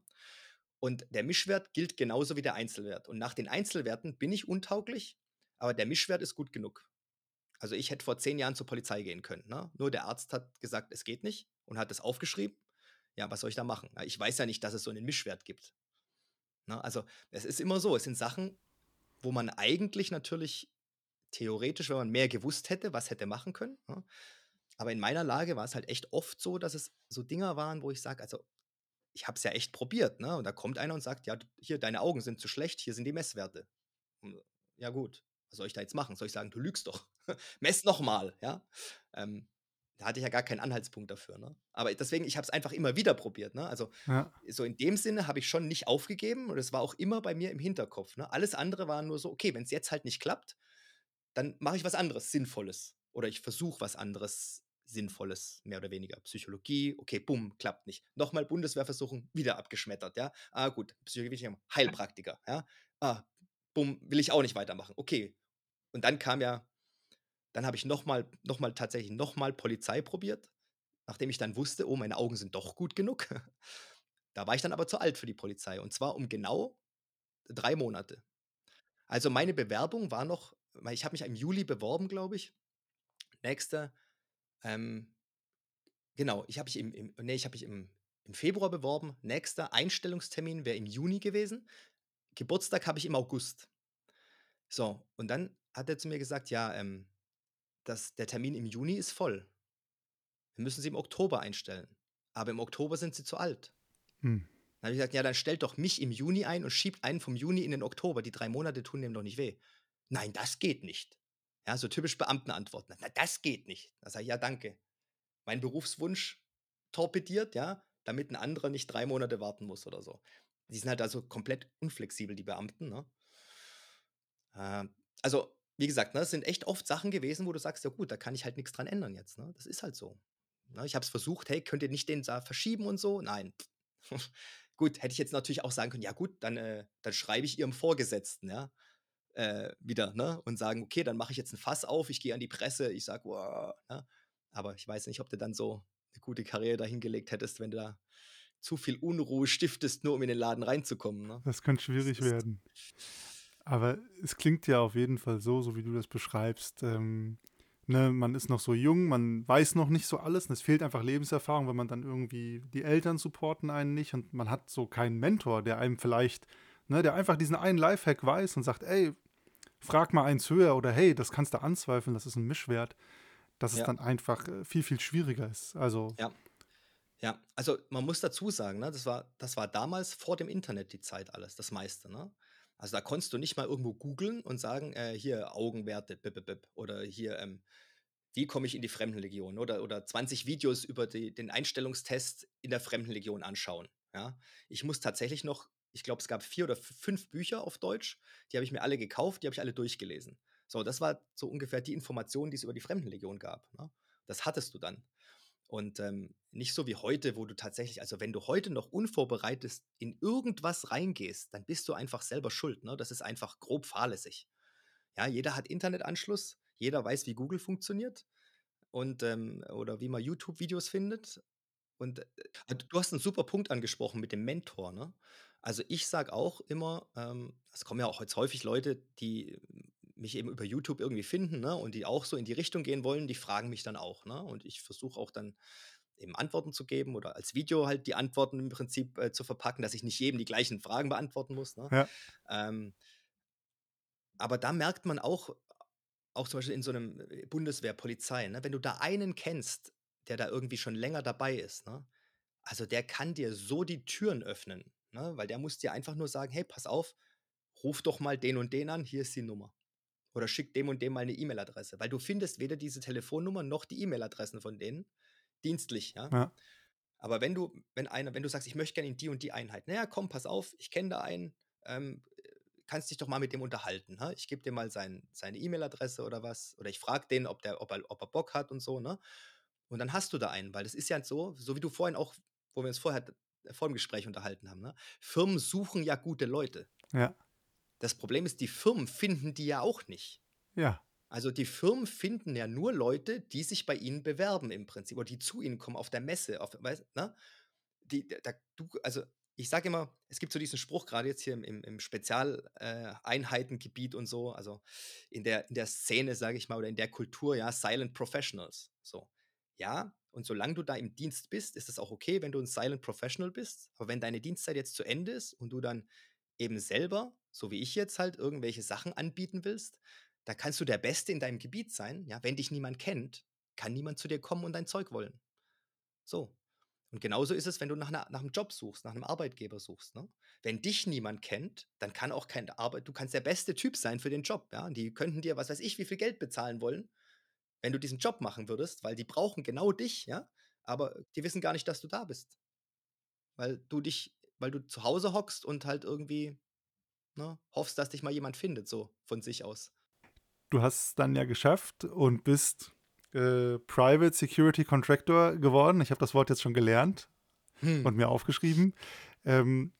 Und der Mischwert gilt genauso wie der Einzelwert. Und nach den Einzelwerten bin ich untauglich, aber der Mischwert ist gut genug. Also ich hätte vor zehn Jahren zur Polizei gehen können. Ne? Nur der Arzt hat gesagt, es geht nicht und hat es aufgeschrieben. Ja, was soll ich da machen? Ich weiß ja nicht, dass es so einen Mischwert gibt. Ne? Also es ist immer so, es sind Sachen, wo man eigentlich natürlich theoretisch, wenn man mehr gewusst hätte, was hätte machen können. Ne? Aber in meiner Lage war es halt echt oft so, dass es so Dinger waren, wo ich sage, also ich habe es ja echt probiert, ne? Und da kommt einer und sagt, ja, hier, deine Augen sind zu schlecht, hier sind die Messwerte. Ja gut, was soll ich da jetzt machen? Soll ich sagen, du lügst doch? Mess nochmal, ja? Ähm, da hatte ich ja gar keinen Anhaltspunkt dafür, ne? Aber deswegen, ich habe es einfach immer wieder probiert, ne? Also ja. so in dem Sinne habe ich schon nicht aufgegeben und es war auch immer bei mir im Hinterkopf, ne? Alles andere war nur so, okay, wenn es jetzt halt nicht klappt, dann mache ich was anderes, Sinnvolles. Oder ich versuche was anderes Sinnvolles, mehr oder weniger. Psychologie, okay, bumm, klappt nicht. Nochmal Bundeswehr versuchen, wieder abgeschmettert, ja. Ah, gut, Psychologie, Heilpraktiker, ja. Ah, bumm, will ich auch nicht weitermachen. Okay. Und dann kam ja, dann habe ich nochmal, nochmal tatsächlich nochmal Polizei probiert, nachdem ich dann wusste, oh, meine Augen sind doch gut genug. da war ich dann aber zu alt für die Polizei. Und zwar um genau drei Monate. Also meine Bewerbung war noch, ich habe mich im Juli beworben, glaube ich. Nächster, ähm, genau, ich habe mich im, im nee, ich habe mich im, im Februar beworben. Nächster Einstellungstermin wäre im Juni gewesen. Geburtstag habe ich im August. So, und dann hat er zu mir gesagt, ja, ähm, das, der Termin im Juni ist voll. Wir müssen sie im Oktober einstellen. Aber im Oktober sind sie zu alt. Hm. Dann habe ich gesagt, ja, dann stellt doch mich im Juni ein und schiebt einen vom Juni in den Oktober. Die drei Monate tun dem doch nicht weh. Nein, das geht nicht. Ja, so typisch Beamtenantworten. Na, das geht nicht. Da sage ich, ja, danke. Mein Berufswunsch torpediert, ja, damit ein anderer nicht drei Monate warten muss oder so. Die sind halt also komplett unflexibel, die Beamten. Ne? Äh, also, wie gesagt, ne, es sind echt oft Sachen gewesen, wo du sagst, ja gut, da kann ich halt nichts dran ändern jetzt. Ne? Das ist halt so. Ne? Ich habe es versucht, hey, könnt ihr nicht den da verschieben und so? Nein. gut, hätte ich jetzt natürlich auch sagen können, ja gut, dann, äh, dann schreibe ich ihrem Vorgesetzten, ja äh, wieder, ne? Und sagen, okay, dann mache ich jetzt ein Fass auf, ich gehe an die Presse, ich sage, wow, ne? Aber ich weiß nicht, ob du dann so eine gute Karriere dahingelegt hättest, wenn du da zu viel Unruhe stiftest, nur um in den Laden reinzukommen. Ne? Das könnte schwierig das werden. Aber es klingt ja auf jeden Fall so, so wie du das beschreibst. Ähm, ne, man ist noch so jung, man weiß noch nicht so alles und es fehlt einfach Lebenserfahrung, wenn man dann irgendwie die Eltern supporten einen nicht und man hat so keinen Mentor, der einem vielleicht, ne, der einfach diesen einen Lifehack weiß und sagt, ey, frag mal eins höher oder hey, das kannst du anzweifeln, das ist ein Mischwert, dass es ja. dann einfach äh, viel, viel schwieriger ist. Also. Ja. Ja, also man muss dazu sagen, ne, das, war, das war damals vor dem Internet die Zeit alles, das meiste. Ne? Also, da konntest du nicht mal irgendwo googeln und sagen, äh, hier Augenwerte, bip, bip, bip, oder hier, ähm, wie komme ich in die Fremdenlegion oder oder 20 Videos über die den Einstellungstest in der Fremdenlegion anschauen, ja? Ich muss tatsächlich noch ich glaube, es gab 4 oder f 5 Bücher auf Deutsch, die habe ich mir alle gekauft, die habe ich alle durchgelesen. So, das war so ungefähr die Information, die es über die Fremdenlegion gab, ne? Das hattest du dann. Und, ähm, nicht so wie heute, wo du tatsächlich also, wenn du heute noch unvorbereitet in irgendwas reingehst, dann bist du einfach selber schuld, ne? Das ist einfach grob fahrlässig. Ja, jeder hat Internetanschluss, jeder weiß, wie Google funktioniert und, ähm oder wie man YouTube-Videos findet. Und, äh, du hast 'n super Punkt angesprochen mit dem Mentor, ne? Also, ich sage auch immer, ähm es kommen ja auch jetzt häufig Leute, die mich eben über YouTube irgendwie finden, ne, und die auch so in die Richtung gehen wollen, die fragen mich dann auch, ne? Und ich versuche auch dann eben Antworten zu geben oder als Video halt die Antworten im Prinzip, äh, zu verpacken, dass ich nicht jedem die gleichen Fragen beantworten muss, ne? Ja. Ähm aber da merkt man auch auch zum Beispiel in so 'nem, äh, Bundeswehr, Polizei, ne, wenn du da einen kennst, der da irgendwie schon länger dabei ist, ne? Also, der kann dir so die Türen öffnen, ne, weil der muss dir einfach nur sagen: „Hey, pass auf, ruf doch mal den und den an, hier ist die Nummer. Oder schick dem und dem mal 'ne E-Mail-Adresse.“ Weil du findest weder diese Telefonnummer noch die E-Mail-Adressen von denen dienstlich, ja? Ja. Aber wenn du wenn einer wenn du sagst: „Ich möchte gerne in die und die Einheit.“ „Na ja, komm, pass auf, ich kenne da einen, ähm, äh, kannst dich doch mal mit dem unterhalten, ne? Ich gebe dir mal sein seine E-Mail-Adresse oder was oder ich frage den, ob der ob er ob er Bock hat und so“, ne? Und dann hast du da einen, weil das ist ja so so wie du vorhin auch wo wir uns vorher d vor dem Gespräch unterhalten haben, ne? Firmen suchen ja gute Leute. Ja. Das Problem ist, die Firmen finden die ja auch nicht. Ja. Also, die Firmen finden ja nur Leute, die sich bei ihnen bewerben im Prinzip oder die zu ihnen kommen auf der Messe, auf weißt ne? Die da du also, ich sage immer, es gibt so diesen Spruch, grade jetzt hier im im im Spezial äh, und so, also, in der in der Szene, sage ich mal, oder in der Kultur, ja, Silent Professionals, so. Ja, und solange du da im Dienst bist, ist es auch okay, wenn du 'n Silent Professional bist. Aber wenn deine Dienstzeit jetzt zu Ende ist und du dann eben selber, so wie ich jetzt halt, irgendwelche Sachen anbieten willst, da kannst du der Beste in deinem Gebiet sein, ja? Wenn dich niemand kennt, kann niemand zu dir kommen und dein Zeug wollen. So. Und genauso ist es, wenn du nach 'ner nach 'nem Job suchst, nach 'nem Arbeitgeber suchst, ne? Wenn dich niemand kennt, dann kann auch kein Arbeit du kannst der beste Typ sein für den Job, ja? Die könnten dir, was weiß ich, wie viel Geld bezahlen wollen, wenn du diesen Job machen würdest, weil die brauchen genau dich, ja? Aber die wissen gar nicht, dass du da bist. Weil du dich weil du zu Hause hockst und halt irgendwie, ne, hoffst, dass dich mal jemand findet, so von sich aus. Du hast es dann ja geschafft und bist, äh, Private Security Contractor geworden. Ich habe das Wort jetzt schon gelernt Hm. und mir aufgeschrieben. Ähm,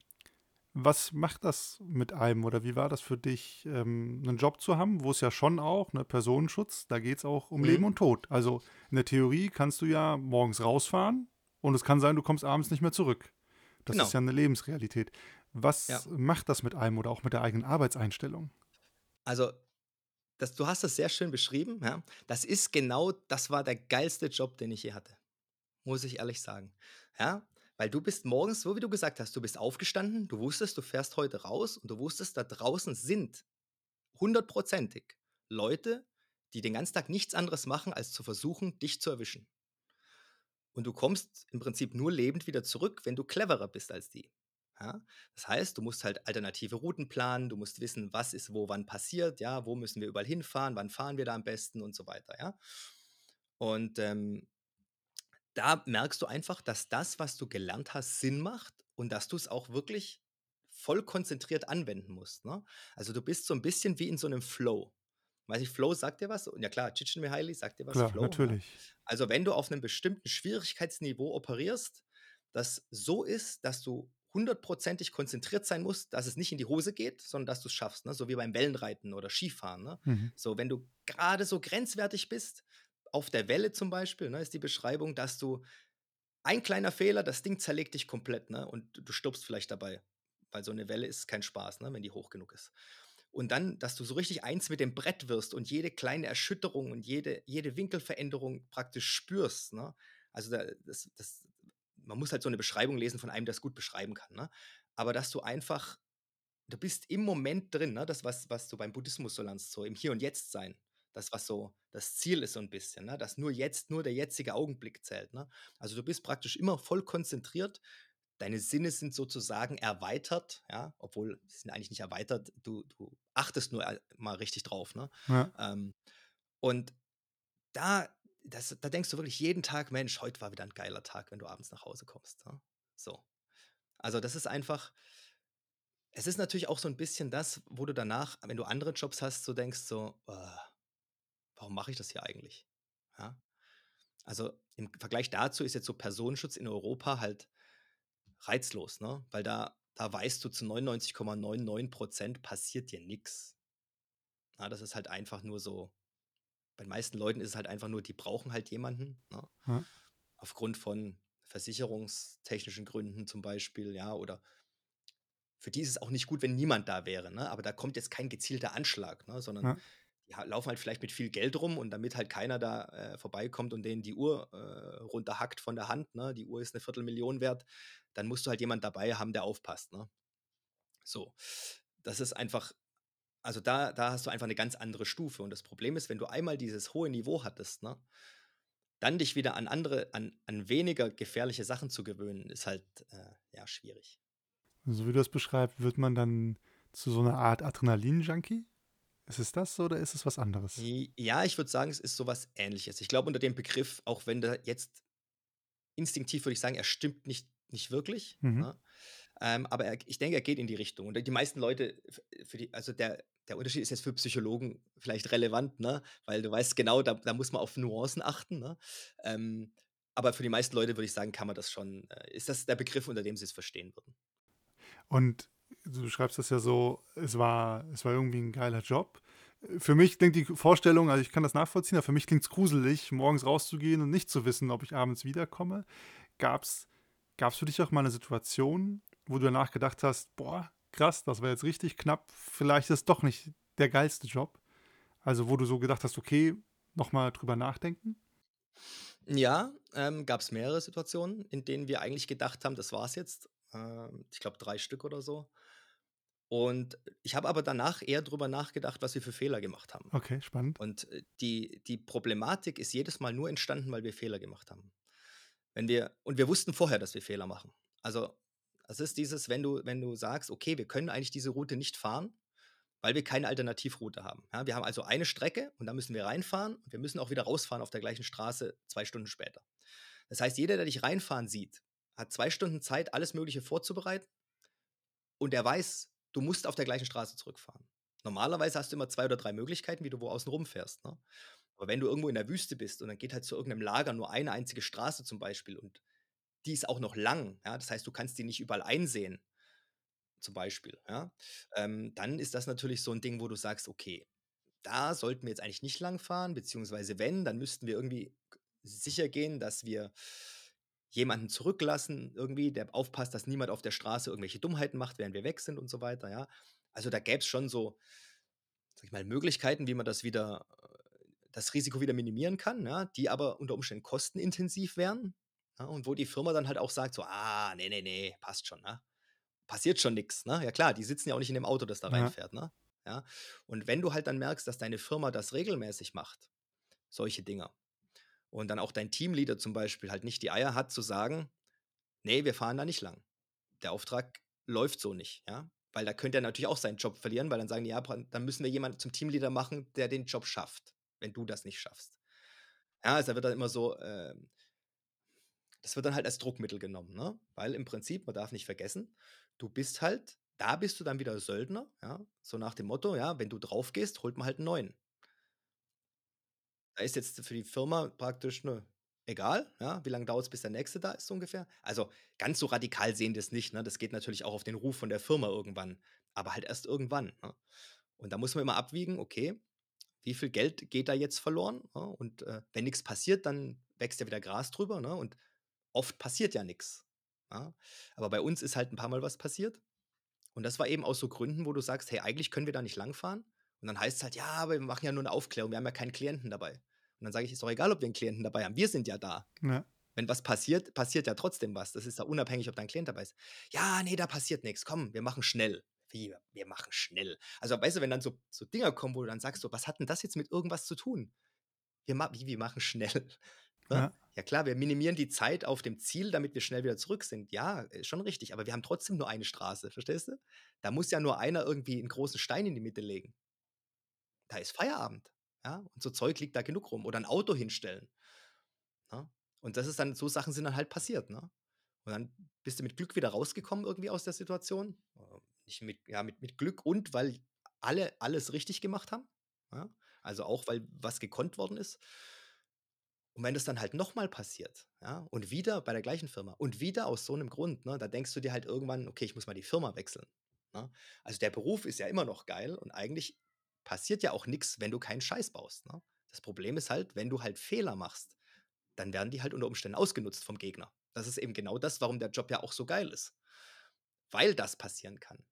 was macht das mit einem oder wie war das für dich, ähm, 'nen Job zu haben, wo es ja schon auch, ne, Personenschutz, da geht's auch um Leben Mhm. und Tod. Also, in der Theorie kannst du ja morgens rausfahren und es kann sein, du kommst abends nicht mehr zurück. Das ist Genau. ja 'ne Lebensrealität. Was Ja. macht das mit einem oder auch mit der eigenen Arbeitseinstellung? Also, das du hast das sehr schön beschrieben, ja. Das ist genau das war der geilste Job, den ich je hatte, muss ich ehrlich sagen, ja? Weil du bist morgens, so wie du gesagt hast, du bist aufgestanden, du wusstest, du fährst heute raus und du wusstest, da draußen sind hundertprozentig Leute, die den ganzen Tag nichts anderes machen, als zu versuchen, dich zu erwischen. Und du kommst im Prinzip nur lebend wieder zurück, wenn du cleverer bist als die, ja? Das heißt, du musst halt alternative Routen planen, du musst wissen, was ist wo wann passiert, ja? Wo müssen wir überall hinfahren, wann fahren wir da am besten und so weiter, ja? Und, ähm da merkst du einfach, dass das, was du gelernt hast, Sinn macht und dass du's auch wirklich voll konzentriert anwenden musst, ne? Also, du bist so 'n bisschen wie in so 'nem Flow. Weiß nicht, Flow sagt dir was? Ja klar, Csikszentmihalyi sagt dir was, Klar, Flow, ja? natürlich. Also, wenn du auf 'nem bestimmten Schwierigkeitsniveau operierst, das so ist, dass du hundertprozentig konzentriert sein musst, dass es nicht in die Hose geht, sondern dass du's schaffst, ne? So wie beim Wellenreiten oder Skifahren, ne? Mhm. So, wenn du grade so grenzwertig bist, auf der Welle zum Beispiel, ne, ist die Beschreibung, dass du ein kleiner Fehler, das Ding zerlegt dich komplett, ne, und du stirbst vielleicht dabei, weil so 'ne Welle ist kein Spaß, ne, wenn die hoch genug ist. Und dann, dass du so richtig eins mit dem Brett wirst und jede kleine Erschütterung und jede jede Winkelveränderung praktisch spürst, ne? Also, da das das man muss halt so 'ne Beschreibung lesen von einem, der's gut beschreiben kann, ne? Aber dass du einfach du bist im Moment drin, ne? Das, was was du beim Buddhismus so lernst, so im Hier und Jetzt sein. Das, was so das Ziel ist so 'n bisschen, ne? Dass nur jetzt nur der jetzige Augenblick zählt, ne? Also, du bist praktisch immer voll konzentriert. deine Sinne sind sozusagen erweitert, ja, obwohl sie sind eigentlich nicht erweitert, du du achtest nur al mal richtig drauf, ne? Ja. Ähm, und da das da denkst du wirklich jeden Tag: „Mensch, heute war wieder 'n geiler Tag“, wenn du abends nach Hause kommst, ne? So. Also, das ist einfach es ist natürlich auch so 'n bisschen das, wo du danach, wenn du andere Jobs hast, so denkst so: „Warum mache ich das hier eigentlich?“ Ja? Also, im Vergleich dazu ist jetzt so Personenschutz in Europa halt reizlos, ne? Weil da da weißt du zu 99,99 % passiert dir nix. Ja, das ist halt einfach nur so bei den meisten Leuten ist es halt einfach nur, die brauchen halt jemanden, ne? Ja. Aufgrund von versicherungstechnischen Gründen zum Beispiel, ja, oder für die ist es auch nicht gut, wenn niemand da wäre, ne? Aber da kommt jetzt kein gezielter Anschlag, ne, sondern Ja. die laufen halt vielleicht mit viel Geld rum und damit halt keiner da, äh, vorbeikommt und denen die Uhr, äh, runterhackt von der Hand, ne? Die Uhr ist 'ne 1.000.000 wert, dann musst du halt jemand dabei haben, der aufpasst, ne? So. Das ist einfach also, da da hast du einfach 'ne ganz andere Stufe und das Problem ist, wenn du einmal dieses hohe Niveau hattest, ne, dann dich wieder an andere an an weniger gefährliche Sachen zu gewöhnen, ist halt, äh, ja, schwierig. So wie du das beschreibst, wird man dann zu so 'ner Art Adrenalin-Junkie? Ist es das oder ist es was anderes? Ja, ich würde sagen, es ist so was Ähnliches. Ich glaube, unter dem Begriff, auch wenn der jetzt instinktiv würde ich sagen, er stimmt nicht nicht wirklich, Mhm. ne? Ähm, aber er ich denke, er geht in die Richtung. Und die meisten Leute die also, der der Unterschied ist jetzt für Psychologen vielleicht relevant, ne, weil du weißt genau, da da muss man auf Nuancen achten, ne? Ähm, aber für die meisten Leute würde ich sagen, kann man das schon äh, ist das der Begriff, unter dem sie es verstehen würden. Und du beschreibst das ja so, es war es war irgendwie 'n geiler Job. Für mich klingt die Vorstellung also, ich kann das nachvollziehen, aber für mich klingt's gruselig, morgens rauszugehen und nicht zu wissen, ob ich abends wiederkomme. Gab's gab's für dich auch mal 'ne Situation, wo du danach gedacht hast: „Boah, krass, das war jetzt richtig knapp. Vielleicht ist doch nicht der geilste Job?“ Also, wo du so gedacht hast: „Okay, noch mal drüber nachdenken?“ Ja, ähm, gab's mehrere Situationen, in denen wir eigentlich gedacht haben, das war's jetzt. Ähm, ich glaube 3 Stück oder so. Und ich habe aber danach eher drüber nachgedacht, was wir für Fehler gemacht haben. Okay, spannend. Und, äh, die die Problematik ist jedes Mal nur entstanden, weil wir Fehler gemacht haben. Wenn wir und wir wussten vorher, dass wir Fehler machen. Also, es ist dieses, wenn du wenn du sagst: „Okay, wir können eigentlich diese Route nicht fahren, weil wir keine Alternativroute haben.“ Ja, wir haben also eine Strecke und da müssen wir reinfahren und wir müssen auch wieder rausfahren auf der gleichen Straße 2 Stunden später. Das heißt, jeder, der dich reinfahren sieht, hat 2 Stunden Zeit, alles Mögliche vorzubereiten und er weiß, du musst auf der gleichen Straße zurückfahren. Normalerweise hast du immer 2 oder 3 Möglichkeiten, wie du wo außen rumfährst, ne? Aber wenn du irgendwo in der Wüste bist und dann geht halt zu irgend 'nem Lager nur eine einzige Straße zum Beispiel und die ist auch noch lang, ja, das heißt, du kannst die nicht überall einsehen zum Beispiel, ja, ähm, dann ist das natürlich so 'n Ding, wo du sagst: „Okay, da sollten wir jetzt eigentlich nicht langfahren, beziehungsweise wenn, dann müssten wir irgendwie g sichergehen, dass wir jemanden zurücklassen irgendwie, der aufpasst, dass niemand auf der Straße irgendwelche Dummheiten macht, während wir weg sind“ und so weiter, ja? Also, da gäb's schon so, sage ich mal, Möglichkeiten, wie man das wieder äh, das Risiko wieder minimieren kann, ja, die aber unter Umständen kostenintensiv wären, ja, und wo die Firma dann halt auch sagt so: „Ah, ne, ne, ne, passt schon, ne? Passiert schon nix“, ne? Ja klar, die sitzen ja auch nicht in dem Auto, das da Ja. reinfährt, ne? Ja? Und wenn du halt dann merkst, dass deine Firma das regelmäßig macht, solche Dinger, und dann auch dein Teamleader zum Beispiel halt nicht die Eier hat zu sagen: „Ne, wir fahren da nicht lang. Der Auftrag läuft so nicht“, ja? Weil da könnte er natürlich auch seinen Job verlieren, weil dann sagen die: „Ja, dann müssen wir jemanden zum Teamleader machen, der den Job schafft, wenn du das nicht schaffst.“ Ja, also, da wird dann immer so, ähm das wird dann halt als Druckmittel genommen, ne? Weil im Prinzip, man darf nicht vergessen, du bist halt da bist du dann wieder Söldner, ja, so nach dem Motto, ja: „Wenn du draufgehst, holt man halt 'n neuen.“ Da ist jetzt für die Firma praktisch, ne, egal, ja, wie lang dauert's, bis der Nächste da ist so ungefähr. Also, ganz so radikal sehen die's nicht, ne? Das geht natürlich auch auf den Ruf von der Firma irgendwann, aber halt erst irgendwann, ne? Und da muss man immer abwiegen: „Okay, wie viel Geld geht da jetzt verloren“, ne? Und, äh, wenn nix passiert, dann wächst ja wieder Gras drüber, ne? Und oft passiert ja nix, ja? Aber bei uns ist halt 'n paarmal was passiert. Und das war eben aus so Gründen, wo du sagst: „Hey, eigentlich können wir da nicht langfahren.“ Und dann heißt's halt: „Ja, aber wir machen ja nur 'ne Aufklärung, wir haben ja keinen Klienten dabei.“ Und dann sage ich: „Ist doch egal, ob wir 'n Klienten dabei haben. Wir sind ja da. Ja. Wenn was passiert, passiert ja trotzdem was. Das ist ja unabhängig, ob da 'n Klient dabei ist.“ „Ja, ne, da passiert nix. Komm, wir machen schnell.“ „Wie, wir machen schnell?“ Also, weißt du, wenn dann so so Dinger kommen, wo du dann sagst so: „Was hat 'n das jetzt mit irgendwas zu tun?“ „Wir ma wie, wir machen schnell?“ Ne? Ja. Ja klar, wir minimieren die Zeit auf dem Ziel, damit wir schnell wieder zurück sind. Ja, ist schon richtig, aber wir haben trotzdem nur eine Straße, verstehst du? Da muss ja nur einer irgendwie einen großen Stein in die Mitte legen. Da ist Feierabend, ja? Und so Zeug liegt da genug rum oder ein Auto hinstellen, ne? Und das ist dann so Sachen sind dann halt passiert, ne? Und dann bist du mit Glück wieder rausgekommen irgendwie aus der Situation. Äh, nicht mit ja, mit mit Glück und weil alle alles richtig gemacht haben, ja? Also auch, weil was gekonnt worden ist. Und wenn das dann halt noch mal passiert, ja, und wieder bei der gleichen Firma und wieder aus so einem Grund, ne, da denkst du dir halt irgendwann: „Okay, ich muss mal die Firma wechseln“, ne? Also, der Beruf ist ja immer noch geil und eigentlich passiert ja auch nichts, wenn du keinen Scheiß baust, ne? Das Problem ist halt, wenn du halt Fehler machst, dann werden die halt unter Umständen ausgenutzt vom Gegner. Das ist eben genau das, warum der Job ja auch so geil ist, weil das passieren kann,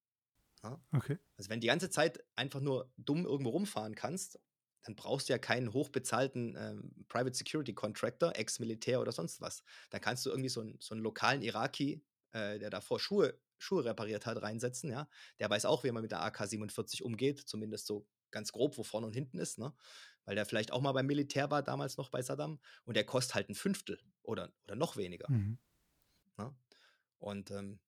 ne? Okay. Also, wenn die ganze Zeit einfach nur dumm irgendwo rumfahren kannst, dann brauchst du ja keinen hochbezahlten, ähm, Private Security Contractor, Ex-Militär oder sonst was. Da kannst du irgendwie so 'n so 'n lokalen Iraki, äh, der davor Schuhe Schuhe repariert hat, reinsetzen, ja? Der weiß auch, wie man mit der AK-47 umgeht, zumindest so ganz grob, wo vorne und hinten ist, ne? Weil der vielleicht auch mal beim Militär war, damals noch bei Saddam und der kostet halt 1/5 oder oder noch weniger, Mhm. ne? Und, ähm,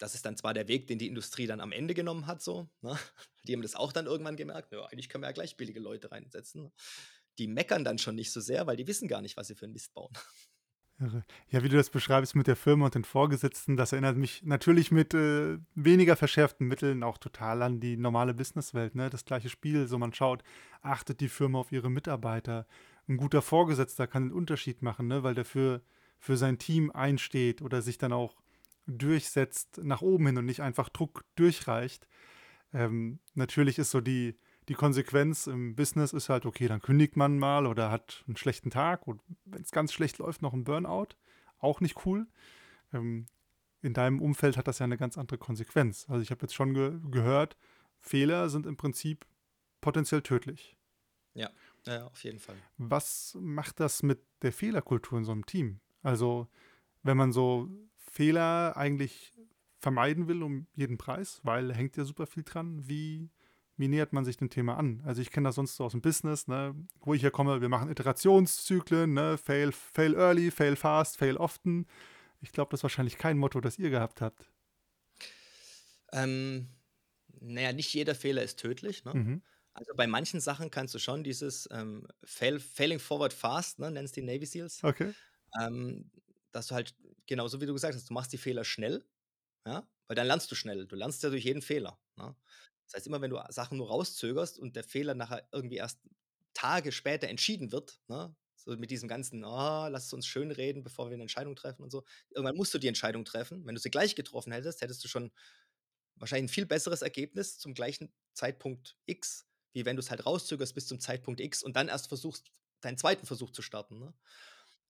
das ist dann zwar der Weg, den die Industrie dann am Ende genommen hat so, ne? Die haben das auch dann irgendwann gemerkt: „Ja, eigentlich können wir ja gleich billige Leute reinsetzen“, ne? Die meckern dann schon nicht so sehr, weil die wissen gar nicht, was sie für 'n Mist bauen. Ja, wie du das beschreibst mit der Firma und den Vorgesetzten, das erinnert mich natürlich mit, äh, weniger verschärften Mitteln auch total an die normale Businesswelt, ne? Das gleiche Spiel, so man schaut, achtet die Firma auf ihre Mitarbeiter? 'N guter Vorgesetzter kann 'n Unterschied machen, ne, weil der für für sein Team einsteht oder sich dann auch durchsetzt nach oben hin und nicht einfach Druck durchreicht. Ähm, natürlich ist so die die Konsequenz im Business ist halt, okay, dann kündigt man mal oder hat 'n schlechten Tag und wenn's ganz schlecht läuft, noch 'n Burnout, auch nicht cool. Ähm, in deinem Umfeld hat das ja 'ne ganz andere Konsequenz. Also, ich habe jetzt schon ge gehört, Fehler sind im Prinzip potenziell tödlich. Ja, ja, auf jeden Fall. Was macht das mit der Fehlerkultur in so 'nem Team? Also, wenn man so Fehler eigentlich vermeiden will um jeden Preis, weil hängt ja super viel dran, wie wie nähert man sich dem Thema an? Also, ich kenne das sonst so aus'm Business, ne, wo ich herkomme, wir machen Iterationszyklen, ne, fail fail early, fail fast, fail often. Ich glaube, das ist wahrscheinlich kein Motto, das ihr gehabt habt. Ähm, na ja, nicht jeder Fehler ist tödlich, ne? Mhm. Also, bei manchen Sachen kannst du schon dieses, ähm, fail failing forward fast, ne, nennen's die Navy Seals, Okay. ähm, dass du halt genau so wie du gesagt hast, du machst die Fehler schnell, ja, weil dann lernst du schnell. Du lernst ja durch jeden Fehler, ne? Das heißt, immer wenn du Sachen nur rauszögerst und der Fehler nachher irgendwie erst Tage später entschieden wird, ne, so mit diesem ganzen: „Ah, lass uns schönreden, bevor wir 'ne Entscheidung treffen“ und so. Irgendwann musst du die Entscheidung treffen. Wenn du sie gleich getroffen hättest, hättest du schon wahrscheinlich 'n viel besseres Ergebnis zum gleichen Zeitpunkt X, wie wenn du's halt rauszögerst bis zum Zeitpunkt X und dann erst versuchst, deinen 2. Versuch zu starten, ne?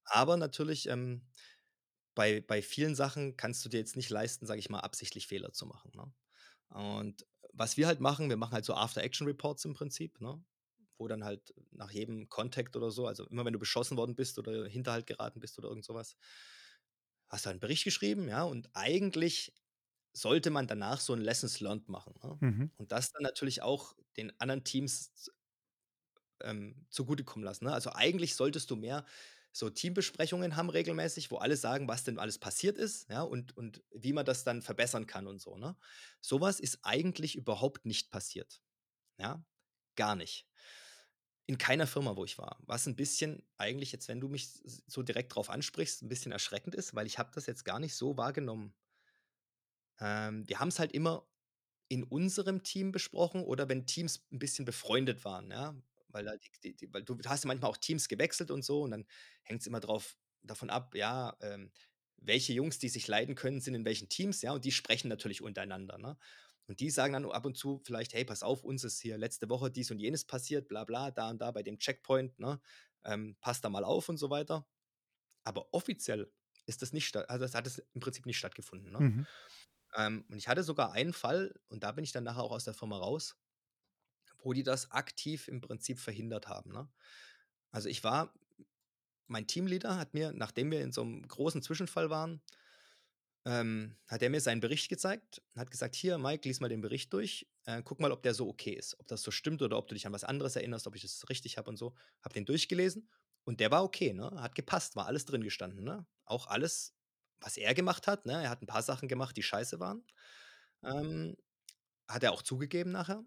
Aber natürlich, ähm, bei bei vielen Sachen kannst du dir jetzt nicht leisten, sage ich mal, absichtlich Fehler zu machen, ne? Und was wir halt machen, wir machen halt so After Action Reports im Prinzip, ne, wo dann halt nach jedem Contact oder so also, immer wenn du beschossen worden bist oder Hinterhalt geraten bist oder irgend so was hast du halt 'n Bericht geschrieben, ja, und eigentlich sollte man danach so 'n Lessons learned machen, ne? Mhm. Und das dann natürlich auch den anderen Teams ähm, zugutekommen lassen, ne? Also, eigentlich solltest du mehr so Teambesprechungen haben regelmäßig, wo alle sagen, was denn alles passiert ist, ja, und und wie man das dann verbessern kann und so, ne? So was ist eigentlich überhaupt nicht passiert, ja, gar nicht. In keiner Firma, wo ich war. Was 'n bisschen eigentlich jetzt, wenn du mich so direkt drauf ansprichst, 'n bisschen erschreckend ist, weil ich habe das jetzt gar nicht so wahrgenommen. Ähm, wir haben's halt immer in unserem Team besprochen oder wenn Teams 'n bisschen befreundet waren, ja? Weil da die die weil du hast ja manchmal auch Teams gewechselt und so und dann hängt's immer drauf davon ab, ja, ähm, welche Jungs, die sich leiden können, sind in welchen Teams, ja, und die sprechen natürlich untereinander, ne? Und die sagen dann ab und zu vielleicht: „Hey, pass auf, uns ist hier letzte Woche dies und jenes passiert, bla bla, da und da bei dem Checkpoint, ne? Ähm, passt da mal auf“ und so weiter. Aber offiziell ist das nicht also, das hat es im Prinzip nicht stattgefunden, ne? Mhm. Ähm, und ich hatte sogar einen Fall und da bin ich dann nachher auch aus der Firma raus, wo die das aktiv im Prinzip verhindert haben, ne? Also, ich war mein Teamleader hat mir, nachdem wir in so 'nem großen Zwischenfall waren ähm, hat er mir seinen Bericht gezeigt hat gesagt: „Hier, Mike, lies mal den Bericht durch. Äh, guck mal, ob der so okay ist, ob das so stimmt oder ob du dich an was anderes erinnerst, ob ich das richtig habe und so.“ Habe den durchgelesen Und der war okay, ne? Hat gepasst, war alles drin gestanden, ne? Auch alles, was er gemacht hat, ne? Er hat ein paar Sachen gemacht, die scheiße waren. Ähm, hat er auch zugegeben nachher.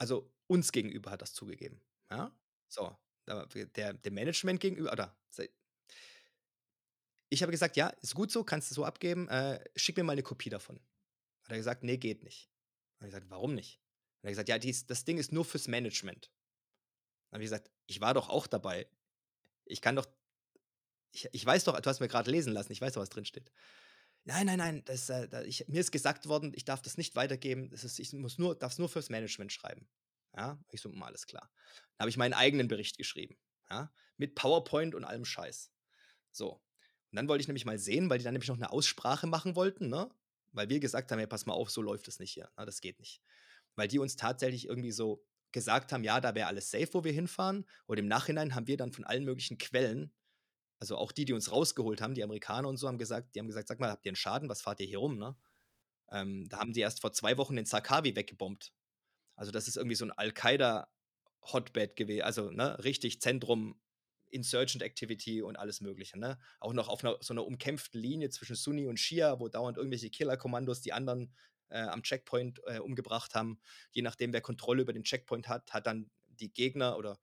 Also uns gegenüber hat das zugegeben. Ja? So, der, dem Management gegenüber, oder ich habe gesagt, ja, ist gut so, kannst du so abgeben, äh, schick mir mal eine Kopie davon. Hat er gesagt, nee, geht nicht. Hat er gesagt, warum nicht? Hat er gesagt, ja, dies, das Ding ist nur fürs Management. Dann habe ich gesagt, ich war doch auch dabei. Ich kann doch, ich, ich weiß doch, du hast mir gerade lesen lassen, ich weiß doch, was drin steht. Nein, nein, nein, das, äh, ich, mir ist gesagt worden, ich darf das nicht weitergeben, das ist, ich muss nur, darf es nur fürs Management schreiben. Ja, ich so, hm, alles klar. Dann habe ich meinen eigenen Bericht geschrieben. Ja, mit PowerPoint und allem Scheiß. So. Und dann wollte ich nämlich mal sehen, weil die dann nämlich noch eine Aussprache machen wollten, ne? Weil wir gesagt haben, ja, pass mal auf, so läuft das nicht hier. Na, das geht nicht. Weil die uns tatsächlich irgendwie so gesagt haben, ja, da wäre alles safe, wo wir hinfahren. Und im Nachhinein haben wir dann von allen möglichen Quellen, also auch die, die uns rausgeholt haben, die Amerikaner und so, haben gesagt, die haben gesagt, sag mal, habt ihr einen Schaden? Was fahrt ihr hier rum, ne? Ähm, da haben die erst vor zwei Wochen den Zakawi weggebombt. Also das ist irgendwie so ein Al-Qaida-Hotbed gewesen, also ne, richtig Zentrum Insurgent Activity und alles Mögliche. Ne? Auch noch auf einer, so einer umkämpften Linie zwischen Sunni und Shia, wo dauernd irgendwelche Killer-Kommandos die anderen äh, am Checkpoint äh, umgebracht haben. Je nachdem, wer Kontrolle über den Checkpoint hat, hat dann die Gegner oder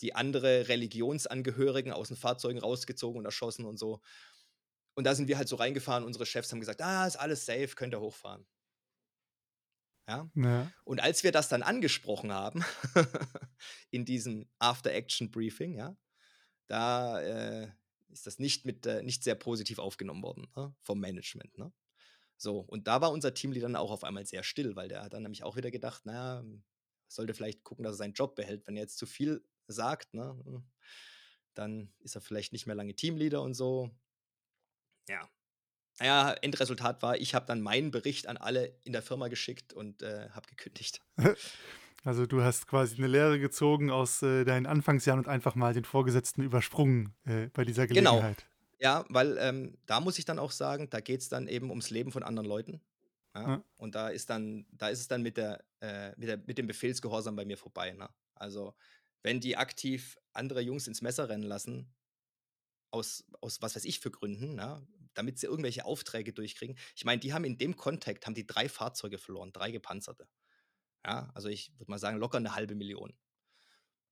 die andere Religionsangehörigen aus den Fahrzeugen rausgezogen und erschossen und so. Und da sind wir halt so reingefahren. Unsere Chefs haben gesagt: Ah, ist alles safe, könnt ihr hochfahren. Ja? ja. Und als wir das dann angesprochen haben, in diesem After-Action-Briefing, ja, da äh, ist das nicht, mit, äh, nicht sehr positiv aufgenommen worden ne? vom Management. Ne? So, und da war unser Teamlead dann auch auf einmal sehr still, weil der hat dann nämlich auch wieder gedacht, naja, sollte vielleicht gucken, dass er seinen Job behält. Wenn er jetzt zu viel sagt, ne, dann ist er vielleicht nicht mehr lange Teamleader und so. Ja. Naja, Endresultat war, ich habe dann meinen Bericht an alle in der Firma geschickt und äh, habe gekündigt. Also du hast quasi eine Lehre gezogen aus äh, deinen Anfangsjahren und einfach mal den Vorgesetzten übersprungen äh, bei dieser Genau. Gelegenheit. Ja, weil ähm, da muss ich dann auch sagen, da geht es dann eben ums Leben von anderen Leuten. Ja? Ja. Und da ist dann, da ist es dann mit der, äh, mit der, mit dem Befehlsgehorsam bei mir vorbei. Ne? Also, wenn die aktiv andere Jungs ins Messer rennen lassen, aus, aus was weiß ich für Gründen, ne? damit sie irgendwelche Aufträge durchkriegen. Ich meine, die haben in dem Kontext haben die drei Fahrzeuge verloren, drei gepanzerte. Ja, also ich würde mal sagen, locker eine halbe Million.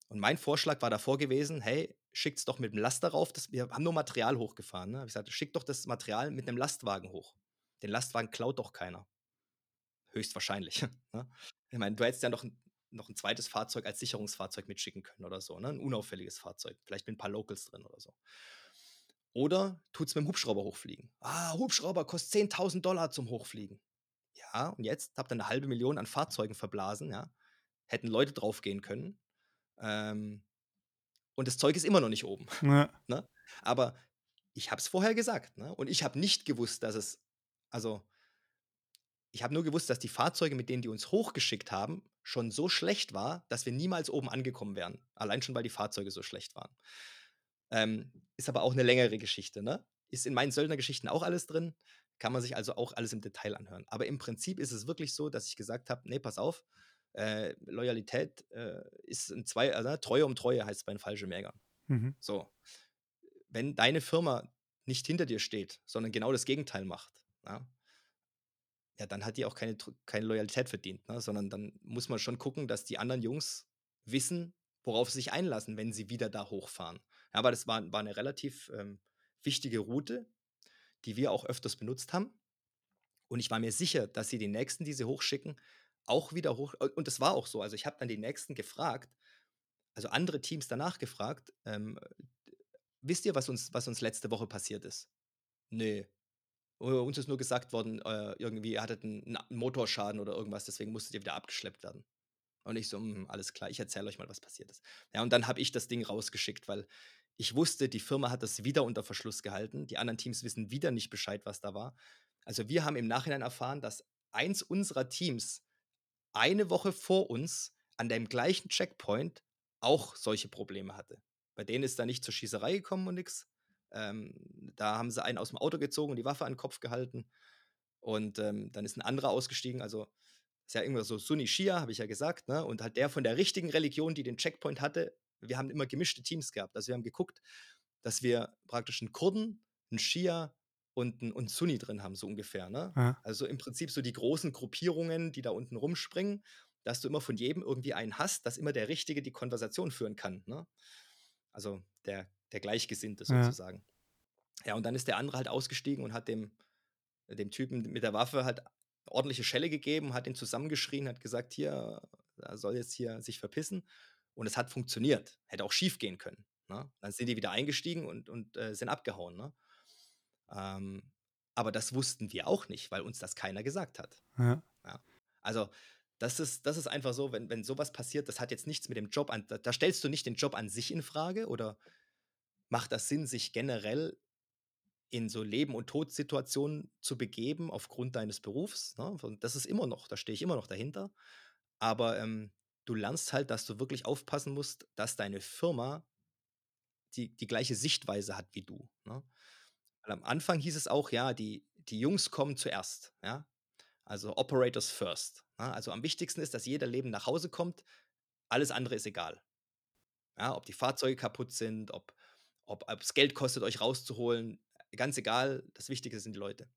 Und mein Vorschlag war davor gewesen, hey, schickt's doch mit dem Laster rauf. Das, wir haben nur Material hochgefahren. Ne? Ich gesagt, schickt doch das Material mit einem Lastwagen hoch. Den Lastwagen klaut doch keiner. Höchstwahrscheinlich. ne? Ich meine, du hättest ja noch noch ein zweites Fahrzeug als Sicherungsfahrzeug mitschicken können oder so. Ne? Ein unauffälliges Fahrzeug. Vielleicht mit ein paar Locals drin oder so. Oder tut's mit dem Hubschrauber hochfliegen. Ah, Hubschrauber kostet 10.000 Dollar zum Hochfliegen. Ja, und jetzt habt ihr eine halbe Million an Fahrzeugen verblasen, ja. Hätten Leute draufgehen können. Ähm, und das Zeug ist immer noch nicht oben. Ja. Ne? Aber ich habe es vorher gesagt. Ne? Und ich habe nicht gewusst, dass es, also ich habe nur gewusst, dass die Fahrzeuge, mit denen die uns hochgeschickt haben, schon so schlecht war, dass wir niemals oben angekommen wären. Allein schon, weil die Fahrzeuge so schlecht waren. Ähm, ist aber auch eine längere Geschichte. Ne? Ist in meinen Söldnergeschichten auch alles drin. Kann man sich also auch alles im Detail anhören. Aber im Prinzip ist es wirklich so, dass ich gesagt habe: Nee, pass auf, äh, Loyalität äh, ist ein zwei, also, Treue um Treue heißt es bei den Fallschirmjägern. Mhm. So. Wenn deine Firma nicht hinter dir steht, sondern genau das Gegenteil macht, ja, ja dann hat die auch keine, keine Loyalität verdient, ne? sondern dann muss man schon gucken, dass die anderen Jungs wissen, worauf sie sich einlassen, wenn sie wieder da hochfahren. Ja, aber das war, war eine relativ ähm, wichtige Route, die wir auch öfters benutzt haben. Und ich war mir sicher, dass sie die nächsten, die sie hochschicken, auch wieder hoch. Und das war auch so. Also ich habe dann die nächsten gefragt, also andere Teams danach gefragt, ähm, wisst ihr, was uns, was uns letzte Woche passiert ist? Nee. Uns ist nur gesagt worden, äh, irgendwie, ihr hattet einen, einen, Motorschaden oder irgendwas, deswegen musstet ihr wieder abgeschleppt werden. Und ich so, mh, hm, alles klar, ich erzähle euch mal, was passiert ist. Ja, und dann habe ich das Ding rausgeschickt, weil ich wusste, die Firma hat das wieder unter Verschluss gehalten. Die anderen Teams wissen wieder nicht Bescheid, was da war. Also wir haben im Nachhinein erfahren, dass eins unserer Teams eine Woche vor uns an dem gleichen Checkpoint auch solche Probleme hatte. Bei denen ist da nicht zur Schießerei gekommen und nichts. Ähm, da haben sie einen aus dem Auto gezogen und die Waffe an den Kopf gehalten. Und ähm, dann ist ein anderer ausgestiegen. Also ist ja irgendwas so Sunni Shia, habe ich ja gesagt. Ne? Und halt der von der richtigen Religion, die den Checkpoint hatte. Wir haben immer gemischte Teams gehabt. Also wir haben geguckt, dass wir praktisch einen Kurden, einen Schia und einen, und Sunni drin haben, so ungefähr. Ne? Ja. Also im Prinzip so die großen Gruppierungen, die da unten rumspringen, dass du immer von jedem irgendwie einen hast, dass immer der Richtige die Konversation führen kann. Ne? Also der, der Gleichgesinnte Ja. sozusagen. Ja, und dann ist der andere halt ausgestiegen und hat dem, dem Typen mit der Waffe halt ordentliche Schelle gegeben, hat ihn zusammengeschrien, hat gesagt, hier, er soll jetzt hier sich verpissen. Und es hat funktioniert. Hätte auch schief gehen können. Ne? Dann sind die wieder eingestiegen und, und äh, sind abgehauen. Ne? Ähm, aber das wussten wir auch nicht, weil uns das keiner gesagt hat. Ja. Also, das ist, das ist einfach so, wenn, wenn sowas passiert, das hat jetzt nichts mit dem Job an. Da, da stellst du nicht den Job an sich in Frage oder macht das Sinn, sich generell in so Leben- und Todsituationen zu begeben aufgrund deines Berufs. Ne? Das ist immer noch, da stehe ich immer noch dahinter. Aber ähm, du lernst halt, dass du wirklich aufpassen musst, dass deine Firma die, die gleiche Sichtweise hat wie du. Ne? Weil am Anfang hieß es auch, ja, die, die Jungs kommen zuerst. Ja? Also Operators first. Ja? Also am wichtigsten ist, dass jeder Leben nach Hause kommt. Alles andere ist egal. Ja, ob die Fahrzeuge kaputt sind, ob ob es Geld kostet, euch rauszuholen, ganz egal. Das Wichtige sind die Leute.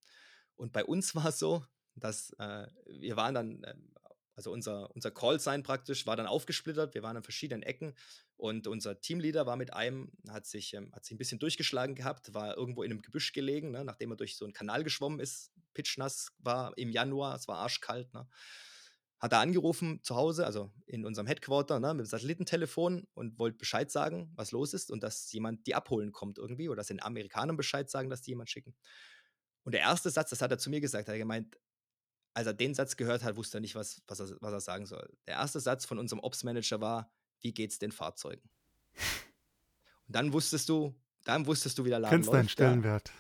Und bei uns war es so, dass äh, wir waren dann, äh, also unser, unser Call-Sign praktisch war dann aufgesplittert. Wir waren an verschiedenen Ecken und unser Teamleader war mit einem, hat sich, ähm, hat sich ein bisschen durchgeschlagen gehabt, war irgendwo in einem Gebüsch gelegen, ne, nachdem er durch so einen Kanal geschwommen ist, pitschnass war im Januar, es war arschkalt. Ne, hat er angerufen zu Hause, also in unserem Headquarter, ne, mit dem Satellitentelefon und wollte Bescheid sagen, was los ist und dass jemand die abholen kommt irgendwie oder dass den Amerikanern Bescheid sagen, dass die jemand schicken. Und der erste Satz, das hat er zu mir gesagt, hat er gemeint, als er den Satz gehört hat, wusste er nicht, was, was, er, was er sagen soll. Der erste Satz von unserem Ops-Manager war, wie geht's den Fahrzeugen? Und dann wusstest du, dann wusstest du, wie der Laden Kennst deinen läuft. Ja. Stellenwert.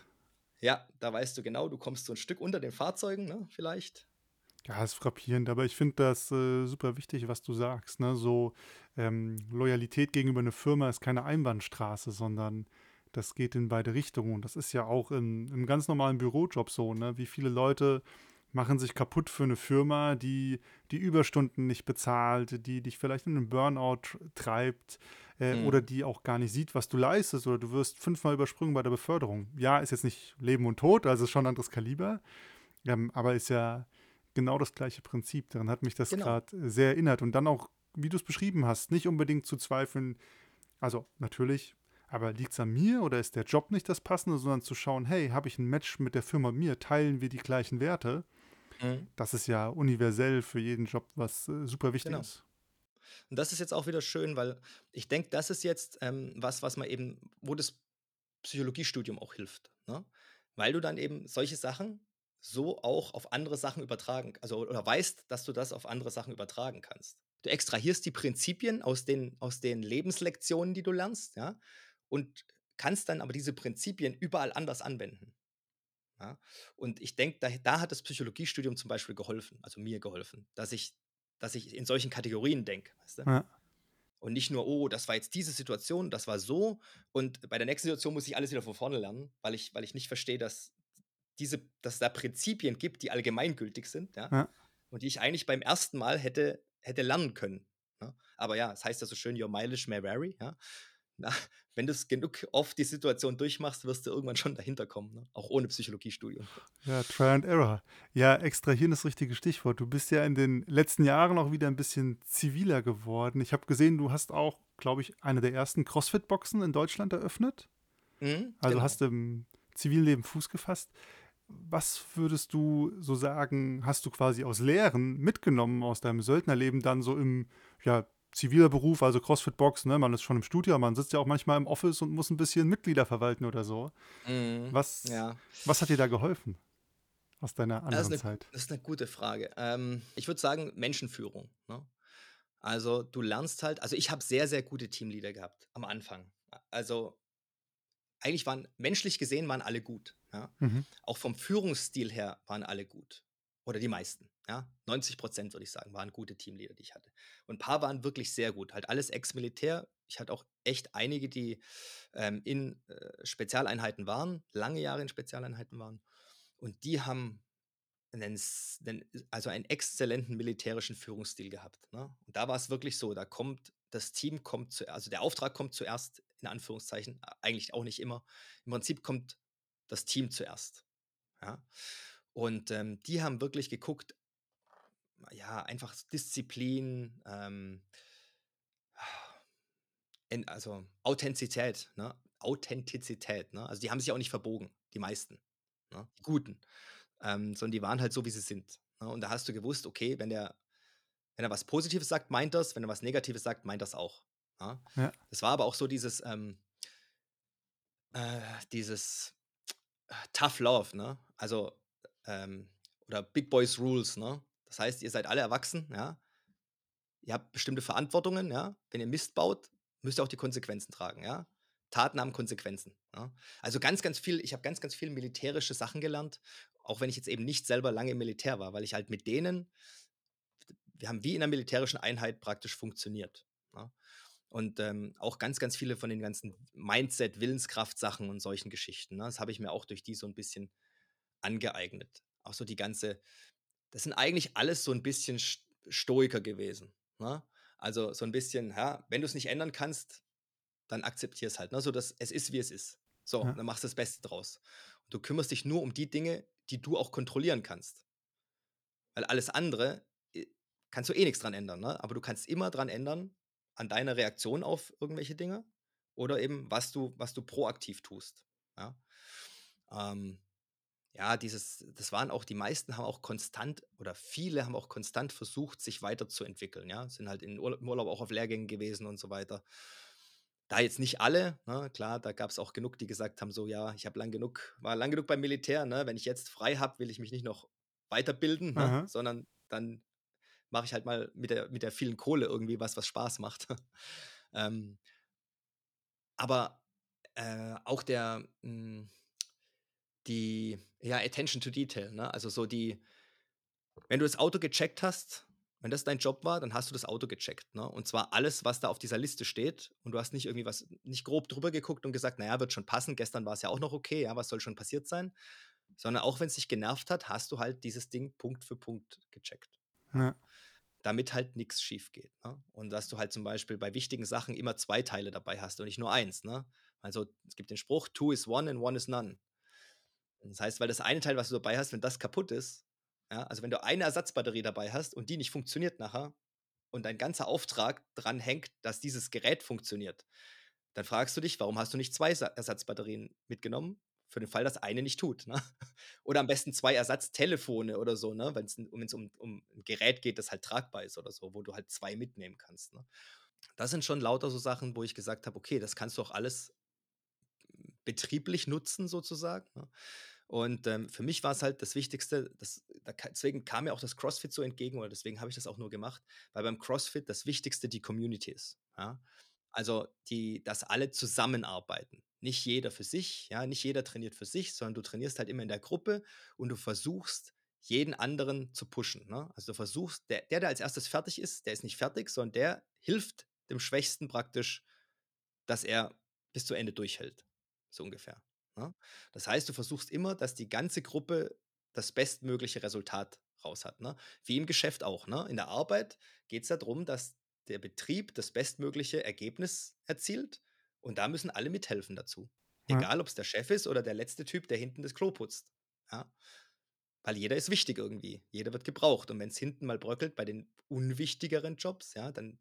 ja, da weißt du genau, du kommst so ein Stück unter den Fahrzeugen, ne, vielleicht. Ja, ist frappierend, aber ich finde das äh, super wichtig, was du sagst. Ne? So ähm, Loyalität gegenüber einer Firma ist keine Einbahnstraße, sondern das geht in beide Richtungen. Und das ist ja auch im, im ganz normalen Bürojob so. Ne? Wie viele Leute machen sich kaputt für eine Firma, die die Überstunden nicht bezahlt, die dich vielleicht in einen Burnout treibt äh, Mhm. oder die auch gar nicht sieht, was du leistest oder du wirst fünfmal übersprungen bei der Beförderung. Ja, ist jetzt nicht Leben und Tod, also ist schon ein anderes Kaliber, ähm, aber ist ja genau das gleiche Prinzip. Daran hat mich das Genau. gerade sehr erinnert. Und dann auch, wie du es beschrieben hast, nicht unbedingt zu zweifeln, also natürlich, aber liegt es an mir oder ist der Job nicht das Passende, sondern zu schauen, hey, habe ich ein Match mit der Firma mir, teilen wir die gleichen Werte? Mhm. Das ist ja universell für jeden Job was äh, super wichtig Genau. ist. Und das ist jetzt auch wieder schön, weil ich denke, das ist jetzt ähm, was, was man eben, wo das Psychologiestudium auch hilft. Ne? Weil du dann eben solche Sachen so auch auf andere Sachen übertragen, also oder weißt, dass du das auf andere Sachen übertragen kannst. Du extrahierst die Prinzipien aus den, aus den Lebenslektionen, die du lernst, ja, und kannst dann aber diese Prinzipien überall anders anwenden. Ja? Und ich denke, da, da hat das Psychologiestudium zum Beispiel geholfen, also mir geholfen, dass ich, dass ich in solchen Kategorien denke. Weißt du? Ja. Und nicht nur, oh, das war jetzt diese Situation, das war so. Und bei der nächsten Situation muss ich alles wieder von vorne lernen, weil ich, weil ich nicht verstehe, dass, diese, dass es da Prinzipien gibt, die allgemeingültig sind, ja? Ja. Und die ich eigentlich beim ersten Mal hätte, hätte lernen können. Ne? Aber ja, es heißt ja so schön, your mileage may vary, ja. Na, wenn du es genug oft die Situation durchmachst, wirst du irgendwann schon dahinter kommen, ne? auch ohne Psychologiestudium. Ja, Try and Error. Ja, extrahieren ist das richtige Stichwort. Du bist ja in den letzten Jahren auch wieder ein bisschen ziviler geworden. Ich habe gesehen, du hast auch, glaube ich, eine der ersten CrossFit-Boxen in Deutschland eröffnet. Mhm, Also genau. hast du im zivilen Leben Fuß gefasst. Was würdest du so sagen, hast du quasi aus Lehren mitgenommen aus deinem Söldnerleben dann so im ja, ziviler Beruf, also CrossFit-Box, ne? Man ist schon im Studio, man sitzt ja auch manchmal im Office und muss ein bisschen Mitglieder verwalten oder so. Mhm, Was, ja. was hat dir da geholfen aus deiner Das anderen ist, eine, Zeit? das ist eine gute Frage. Ähm, ich würde sagen, Menschenführung. Ne? Also du lernst halt, also ich habe sehr, sehr gute Teamleader gehabt am Anfang. Also eigentlich waren, menschlich gesehen, waren alle gut. Ja? Mhm. Auch vom Führungsstil her waren alle gut. Oder die meisten. Ja? 90 Prozent, würde ich sagen, waren gute Teamleader, die ich hatte. Und ein paar waren wirklich sehr gut. Halt alles Ex-Militär. Ich hatte auch echt einige, die ähm, in äh, Spezialeinheiten waren, lange Jahre in Spezialeinheiten waren. Und die haben einen, also einen exzellenten militärischen Führungsstil gehabt. Ne? Und da war es wirklich so, da kommt, das Team kommt zuerst, also der Auftrag kommt zuerst in Anführungszeichen, eigentlich auch nicht immer. Im Prinzip kommt das Team zuerst. Ja? Und ähm, die haben wirklich geguckt, ja, einfach Disziplin, ähm, in, also Authentizität, ne? Authentizität, ne? Also die haben sich auch nicht verbogen, die meisten, ne? Die Guten, ähm, sondern die waren halt so, wie sie sind. Ne? Und da hast du gewusst, okay, wenn der, wenn er was Positives sagt, meint das, wenn er was Negatives sagt, meint das auch. Ne? Ja. Das war aber auch so dieses, ähm, äh, dieses äh, Tough Love, ne? Also, ähm, oder Big Boys Rules, ne? Das heißt, ihr seid alle erwachsen, ja? Ihr habt bestimmte Verantwortungen, ja? Wenn ihr Mist baut, müsst ihr auch die Konsequenzen tragen, ja? Taten haben Konsequenzen. Ja? Also ganz, ganz viel, ich habe ganz, ganz viel militärische Sachen gelernt, auch wenn ich jetzt eben nicht selber lange im Militär war, weil ich halt mit denen, wir haben wie in einer militärischen Einheit praktisch funktioniert. Ja? Und ähm, auch ganz, ganz viele von den ganzen Mindset, Willenskraft-Sachen und solchen Geschichten. Ne? Das habe ich mir auch durch die so ein bisschen angeeignet. Auch so die ganze, das sind eigentlich alles so ein bisschen Stoiker gewesen. Ne? Also so ein bisschen, ja, wenn du es nicht ändern kannst, dann akzeptier es halt. Ne? So dass es ist, wie es ist. So, ja. dann machst du das Beste draus. Und du kümmerst dich nur um die Dinge, die du auch kontrollieren kannst. Weil alles andere äh, kannst du eh nichts dran ändern, ne? Aber du kannst immer dran ändern, an deiner Reaktion auf irgendwelche Dinge oder eben, was du, was du proaktiv tust. Ja? Ähm, ja, dieses, das waren auch, die meisten haben auch konstant oder viele haben auch konstant versucht, sich weiterzuentwickeln, ja, sind halt in Urlaub, im Urlaub auch auf Lehrgängen gewesen und so weiter. Da jetzt nicht alle, ne, klar, da gab es auch genug, die gesagt haben, so, ja, ich habe lang genug, war lang genug beim Militär, ne, wenn ich jetzt frei habe, will ich mich nicht noch weiterbilden, ne, sondern dann mache ich halt mal mit der, mit der vielen Kohle irgendwie was, was Spaß macht. ähm, aber äh, auch der, mh, hm, die, ja, Attention to Detail, ne? Also so die, wenn du das Auto gecheckt hast, wenn das dein Job war, dann hast du das Auto gecheckt, ne? Und zwar alles, was da auf dieser Liste steht. Und du hast nicht irgendwie was, nicht grob drüber geguckt und gesagt, naja, wird schon passen. Gestern war es ja auch noch okay, ja, was soll schon passiert sein? Sondern auch wenn es dich genervt hat, hast du halt dieses Ding Punkt für Punkt gecheckt. Ja. Damit halt nichts schief geht. Ne? Und dass du halt zum Beispiel bei wichtigen Sachen immer zwei Teile dabei hast und nicht nur eins. Ne? Also es gibt den Spruch, two is one and one is none. Das heißt, weil das eine Teil, was du dabei hast, wenn das kaputt ist, ja, also wenn du eine Ersatzbatterie dabei hast und die nicht funktioniert nachher und dein ganzer Auftrag dran hängt, dass dieses Gerät funktioniert, dann fragst du dich, warum hast du nicht zwei Ersatzbatterien mitgenommen? Für den Fall, dass eine nicht tut. Ne? Oder am besten zwei Ersatztelefone oder so, ne? wenn es um, um, ein Gerät geht, das halt tragbar ist oder so, wo du halt zwei mitnehmen kannst. Ne? Das sind schon lauter so Sachen, wo ich gesagt habe, okay, das kannst du auch alles betrieblich nutzen sozusagen. Ne? Und ähm, für mich war es halt das Wichtigste, das, deswegen kam mir auch das CrossFit so entgegen oder deswegen habe ich das auch nur gemacht, weil beim CrossFit das Wichtigste die Community ist. Ja? Also, die, dass alle zusammenarbeiten. Nicht jeder für sich, ja, nicht jeder trainiert für sich, sondern du trainierst halt immer in der Gruppe und du versuchst, jeden anderen zu pushen. Ne? Also du versuchst, der, der, der als erstes fertig ist, der ist nicht fertig, sondern der hilft dem Schwächsten praktisch, dass er bis zu Ende durchhält so ungefähr. Ne? Das heißt, du versuchst immer, dass die ganze Gruppe das bestmögliche Resultat raus hat. Ne? Wie im Geschäft auch. Ne? In der Arbeit geht es darum, dass der Betrieb das bestmögliche Ergebnis erzielt und da müssen alle mithelfen dazu. Ja. Egal, ob es der Chef ist oder der letzte Typ, der hinten das Klo putzt. Ja? Weil jeder ist wichtig irgendwie. Jeder wird gebraucht. Und wenn es hinten mal bröckelt bei den unwichtigeren Jobs, ja, dann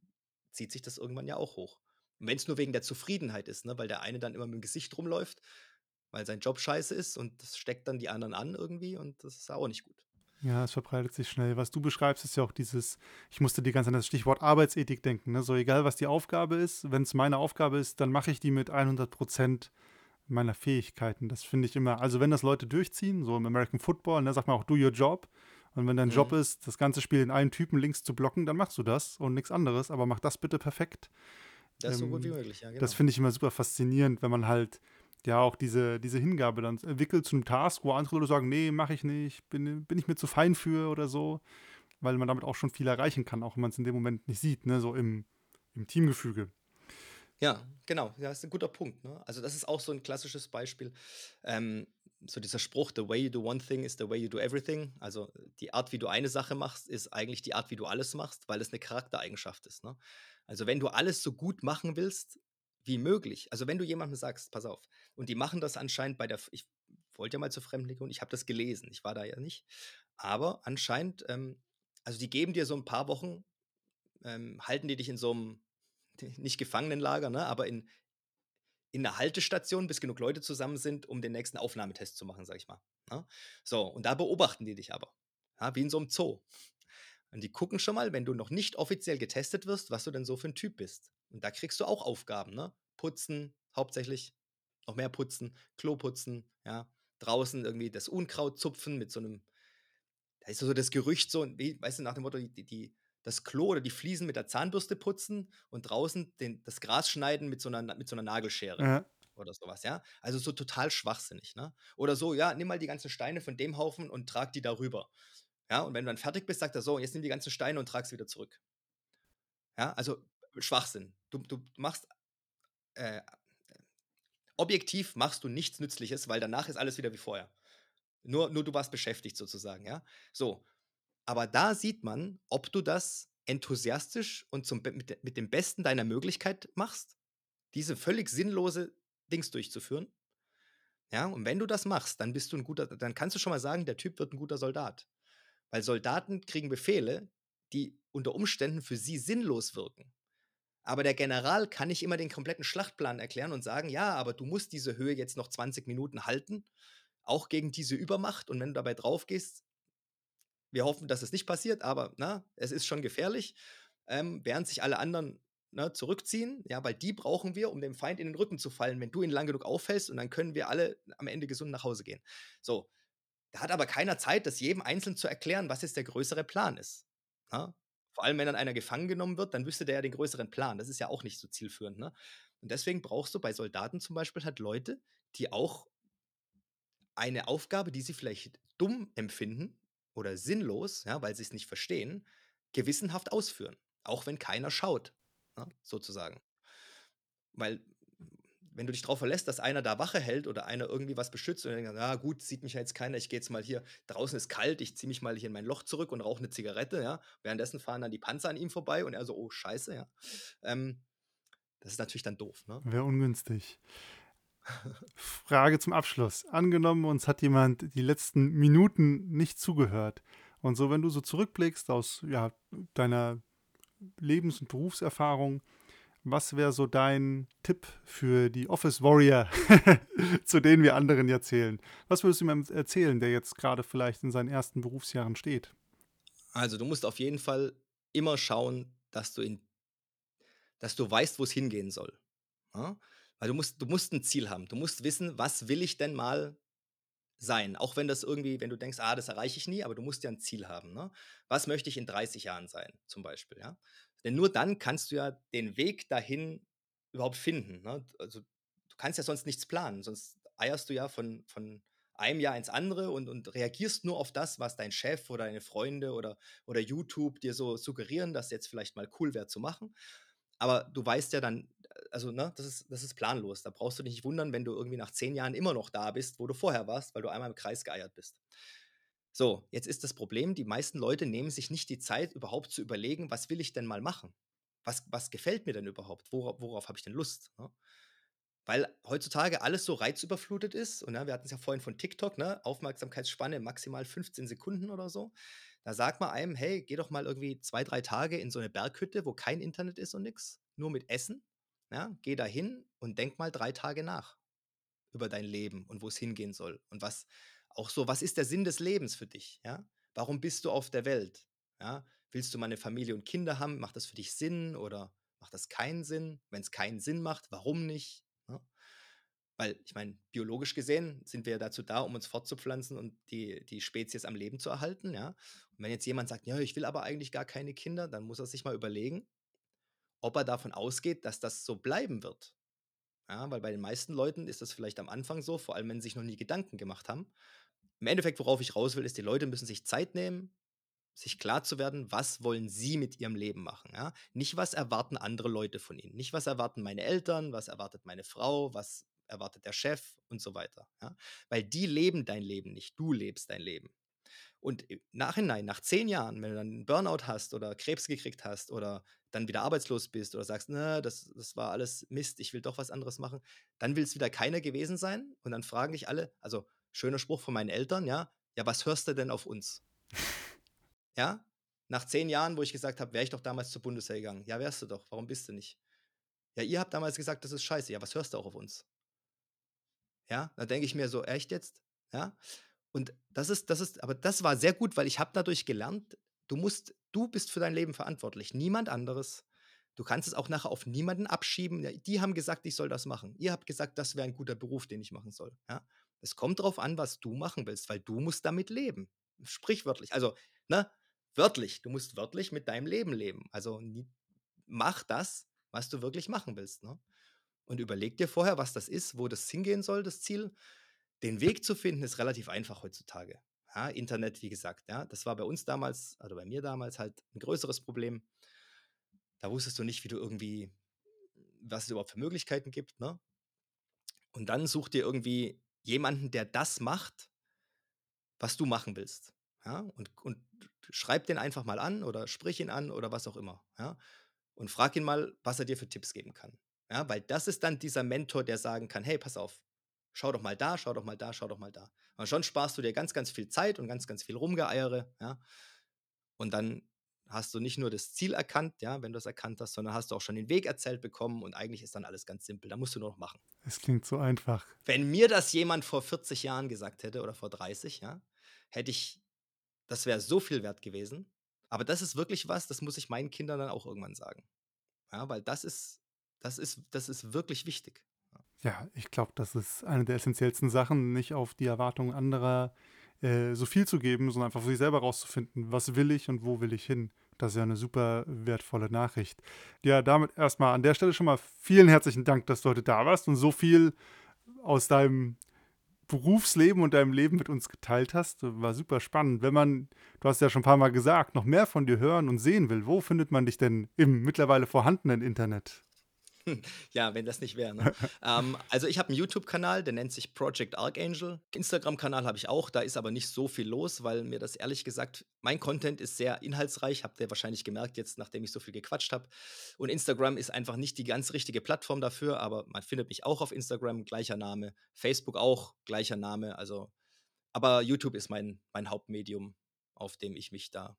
zieht sich das irgendwann ja auch hoch. Wenn es nur wegen der Zufriedenheit ist, ne? weil der eine dann immer mit dem Gesicht rumläuft, weil sein Job scheiße ist und das steckt dann die anderen an irgendwie und das ist auch nicht gut. Ja, es verbreitet sich schnell. Was du beschreibst, ist ja auch dieses, ich musste die ganze Zeit an das Stichwort Arbeitsethik denken. Ne? So egal, was die Aufgabe ist, wenn es meine Aufgabe ist, dann mache ich die mit 100 Prozent meiner Fähigkeiten. Das finde ich immer, also wenn das Leute durchziehen, so im American Football, ne, sagt man auch, do your job. Und wenn dein mhm. Job ist, das ganze Spiel in einen Typen links zu blocken, dann machst du das und nichts anderes, aber mach das bitte perfekt. Das ist so gut wie ähm, möglich, ja, genau. Das finde ich immer super faszinierend, wenn man halt ja auch diese, diese Hingabe dann entwickelt zu einem Task, wo andere Leute sagen, nee, mache ich nicht, bin, bin ich mir zu fein für oder so, weil man damit auch schon viel erreichen kann, auch wenn man es in dem Moment nicht sieht, ne, so im, im Teamgefüge. Ja, genau, ja, das ist ein guter Punkt. Ne? Also das ist auch so ein klassisches Beispiel. Ähm, so dieser Spruch, the way you do one thing is the way you do everything. Also die Art, wie du eine Sache machst, ist eigentlich die Art, wie du alles machst, weil es eine Charaktereigenschaft ist. Ne? Also wenn du alles so gut machen willst, wie möglich. Also wenn du jemandem sagst, pass auf, und die machen das anscheinend bei der, ich wollte ja mal zur Fremdenlegion, ich habe das gelesen, ich war da ja nicht, aber anscheinend, ähm, also die geben dir so ein paar Wochen, ähm, halten die dich in so einem, nicht Gefangenenlager, ne, aber in, in einer Haltestation, bis genug Leute zusammen sind, um den nächsten Aufnahmetest zu machen, sag ich mal. Ne? So, und da beobachten die dich aber. Ja, wie in so einem Zoo. Und die gucken schon mal, wenn du noch nicht offiziell getestet wirst, was du denn so für ein Typ bist. Und da kriegst du auch Aufgaben, ne? Putzen, hauptsächlich, noch mehr putzen, Klo putzen, ja, draußen irgendwie das Unkraut zupfen mit so einem, da ist so das Gerücht so, wie, weißt du, nach dem Motto, die, die, das Klo oder die Fliesen mit der Zahnbürste putzen und draußen den, das Gras schneiden mit so einer, mit so einer Nagelschere. Ja. Oder sowas, ja. Also so total schwachsinnig, ne? Oder so, ja, nimm mal die ganzen Steine von dem Haufen und trag die darüber. Ja, und wenn du dann fertig bist, sagt er so, jetzt nimm die ganzen Steine und trag sie wieder zurück. Ja, also Schwachsinn. Du, du machst äh, objektiv machst du nichts Nützliches, weil danach ist alles wieder wie vorher. Nur, nur du warst beschäftigt sozusagen, ja. So. Aber da sieht man, ob du das enthusiastisch und zum, mit, mit dem Besten deiner Möglichkeit machst, diese völlig sinnlose Dings durchzuführen. Ja, und wenn du das machst, dann bist du ein guter, dann kannst du schon mal sagen, der Typ wird ein guter Soldat. Weil Soldaten kriegen Befehle, die unter Umständen für sie sinnlos wirken. Aber der General kann nicht immer den kompletten Schlachtplan erklären und sagen, ja, aber du musst diese Höhe jetzt noch 20 Minuten halten, auch gegen diese Übermacht. Und wenn du dabei drauf gehst, wir hoffen, dass es nicht passiert, aber na, es ist schon gefährlich, ähm, während sich alle anderen na, zurückziehen, ja, weil die brauchen wir, um dem Feind in den Rücken zu fallen, wenn du ihn lang genug auffällst und dann können wir alle am Ende gesund nach Hause gehen. So, da hat aber keiner Zeit, das jedem einzeln zu erklären, was jetzt der größere Plan ist. Ja? Vor allem, wenn dann einer gefangen genommen wird, dann wüsste der ja den größeren Plan. Das ist ja auch nicht so zielführend. Ne? Und deswegen brauchst du bei Soldaten zum Beispiel halt Leute, die auch eine Aufgabe, die sie vielleicht dumm empfinden oder sinnlos, ja, weil sie es nicht verstehen, gewissenhaft ausführen. Auch wenn keiner schaut, ja, sozusagen. Weil wenn du dich darauf verlässt, dass einer da Wache hält oder einer irgendwie was beschützt und dann denkst, ah gut, sieht mich ja jetzt keiner, ich gehe jetzt mal hier, draußen ist kalt, ich ziehe mich mal hier in mein Loch zurück und rauche eine Zigarette, ja. Währenddessen fahren dann die Panzer an ihm vorbei und er so, oh Scheiße, ja. Ähm, das ist natürlich dann doof, ne? Wäre ungünstig. Frage zum Abschluss. Angenommen, uns hat jemand die letzten Minuten nicht zugehört. Und so, wenn du so zurückblickst aus ja, deiner Lebens- und Berufserfahrung, was wäre so dein Tipp für die Office Warrior, zu denen wir anderen ja zählen? Was würdest du ihm erzählen, der jetzt gerade vielleicht in seinen ersten Berufsjahren steht? Also, du musst auf jeden Fall immer schauen, dass du, in, dass du weißt, wo es hingehen soll. Ja? Weil du musst, du musst ein Ziel haben. Du musst wissen, was will ich denn mal sein? Auch wenn das irgendwie, wenn du denkst, ah, das erreiche ich nie, aber du musst ja ein Ziel haben. Ne? Was möchte ich in 30 Jahren sein, zum Beispiel? Ja? Denn nur dann kannst du ja den Weg dahin überhaupt finden. Ne? Also du kannst ja sonst nichts planen, sonst eierst du ja von, von einem Jahr ins andere und, und reagierst nur auf das, was dein Chef oder deine Freunde oder, oder YouTube dir so suggerieren, dass jetzt vielleicht mal cool wäre zu machen. Aber du weißt ja dann, also ne, das ist, das ist planlos. Da brauchst du dich nicht wundern, wenn du irgendwie nach zehn Jahren immer noch da bist, wo du vorher warst, weil du einmal im Kreis geeiert bist. So, jetzt ist das Problem, die meisten Leute nehmen sich nicht die Zeit, überhaupt zu überlegen, was will ich denn mal machen? Was, was gefällt mir denn überhaupt? Worauf, worauf habe ich denn Lust? Ne? Weil heutzutage alles so reizüberflutet ist. Und ja, wir hatten es ja vorhin von TikTok, ne? Aufmerksamkeitsspanne maximal 15 Sekunden oder so. Da sagt man einem, hey, geh doch mal irgendwie zwei, drei Tage in so eine Berghütte, wo kein Internet ist und nichts, nur mit Essen. Ja? Geh da hin und denk mal drei Tage nach über dein Leben und wo es hingehen soll und was, auch so, was ist der Sinn des Lebens für dich? Ja? Warum bist du auf der Welt? Ja? Willst du mal eine Familie und Kinder haben? Macht das für dich Sinn oder macht das keinen Sinn? Wenn es keinen Sinn macht, warum nicht? Ja? Weil, ich meine, biologisch gesehen sind wir ja dazu da, um uns fortzupflanzen und die, die Spezies am Leben zu erhalten. Ja? Und wenn jetzt jemand sagt, ja, ich will aber eigentlich gar keine Kinder, dann muss er sich mal überlegen, ob er davon ausgeht, dass das so bleiben wird. Ja, weil bei den meisten Leuten ist das vielleicht am Anfang so, vor allem wenn sie sich noch nie Gedanken gemacht haben im Endeffekt, worauf ich raus will, ist, die Leute müssen sich Zeit nehmen, sich klar zu werden, was wollen sie mit ihrem Leben machen. Ja? Nicht, was erwarten andere Leute von ihnen. Nicht, was erwarten meine Eltern, was erwartet meine Frau, was erwartet der Chef und so weiter. Ja? Weil die leben dein Leben nicht, du lebst dein Leben. Und im Nachhinein, nach zehn Jahren, wenn du dann einen Burnout hast oder Krebs gekriegt hast oder dann wieder arbeitslos bist oder sagst, na, das, das war alles Mist, ich will doch was anderes machen, dann will es wieder keiner gewesen sein und dann fragen dich alle, also schöner Spruch von meinen Eltern, ja, ja, was hörst du denn auf uns? ja, nach zehn Jahren, wo ich gesagt habe, wäre ich doch damals zur Bundeswehr gegangen. Ja, wärst du doch, warum bist du nicht? Ja, ihr habt damals gesagt, das ist scheiße, ja, was hörst du auch auf uns? Ja, da denke ich mir so, echt jetzt? Ja, und das ist, das ist, aber das war sehr gut, weil ich habe dadurch gelernt, du musst, du bist für dein Leben verantwortlich, niemand anderes. Du kannst es auch nachher auf niemanden abschieben. Ja, die haben gesagt, ich soll das machen. Ihr habt gesagt, das wäre ein guter Beruf, den ich machen soll. Ja? Es kommt darauf an, was du machen willst, weil du musst damit leben. Sprichwörtlich. Also, ne, wörtlich. Du musst wörtlich mit deinem Leben leben. Also mach das, was du wirklich machen willst. Ne? Und überleg dir vorher, was das ist, wo das hingehen soll, das Ziel. Den Weg zu finden ist relativ einfach heutzutage. Ja, Internet, wie gesagt, ja, das war bei uns damals, also bei mir damals halt ein größeres Problem. Da wusstest du nicht, wie du irgendwie, was es überhaupt für Möglichkeiten gibt, ne? Und dann such dir irgendwie jemanden, der das macht, was du machen willst. Ja, und, und schreib den einfach mal an oder sprich ihn an oder was auch immer. Ja, und frag ihn mal, was er dir für Tipps geben kann. Ja, weil das ist dann dieser Mentor, der sagen kann: Hey, pass auf, schau doch mal da, schau doch mal da, schau doch mal da. Und schon sparst du dir ganz, ganz viel Zeit und ganz, ganz viel Rumgeeiere, ja. Und dann hast du nicht nur das Ziel erkannt, ja, wenn du es erkannt hast, sondern hast du auch schon den Weg erzählt bekommen und eigentlich ist dann alles ganz simpel. Da musst du nur noch machen. Es klingt so einfach. Wenn mir das jemand vor 40 Jahren gesagt hätte oder vor 30, ja, hätte ich, das wäre so viel wert gewesen. Aber das ist wirklich was, das muss ich meinen Kindern dann auch irgendwann sagen. Ja, weil das ist, das ist, das ist wirklich wichtig. Ja, ich glaube, das ist eine der essentiellsten Sachen, nicht auf die Erwartungen anderer äh, so viel zu geben, sondern einfach für sich selber rauszufinden, was will ich und wo will ich hin. Das ist ja eine super wertvolle Nachricht. Ja, damit erstmal an der Stelle schon mal vielen herzlichen Dank, dass du heute da warst und so viel aus deinem Berufsleben und deinem Leben mit uns geteilt hast. War super spannend. Wenn man, du hast ja schon ein paar Mal gesagt, noch mehr von dir hören und sehen will, wo findet man dich denn im mittlerweile vorhandenen Internet? ja, wenn das nicht wäre. Ne? ähm, also ich habe einen YouTube-Kanal, der nennt sich Project Archangel. Instagram-Kanal habe ich auch, da ist aber nicht so viel los, weil mir das ehrlich gesagt, mein Content ist sehr inhaltsreich, habt ihr wahrscheinlich gemerkt jetzt, nachdem ich so viel gequatscht habe. Und Instagram ist einfach nicht die ganz richtige Plattform dafür, aber man findet mich auch auf Instagram, gleicher Name. Facebook auch, gleicher Name. Also, aber YouTube ist mein, mein Hauptmedium, auf dem ich mich da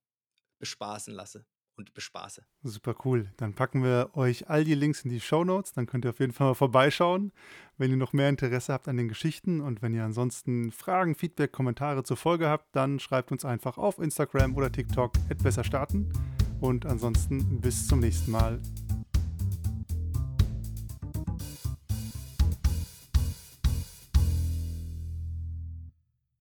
bespaßen lasse und bespaße. Super cool. Dann packen wir euch all die Links in die Show Notes. Dann könnt ihr auf jeden Fall mal vorbeischauen, wenn ihr noch mehr Interesse habt an den Geschichten. Und wenn ihr ansonsten Fragen, Feedback, Kommentare zur Folge habt, dann schreibt uns einfach auf Instagram oder TikTok besser starten. Und ansonsten bis zum nächsten Mal.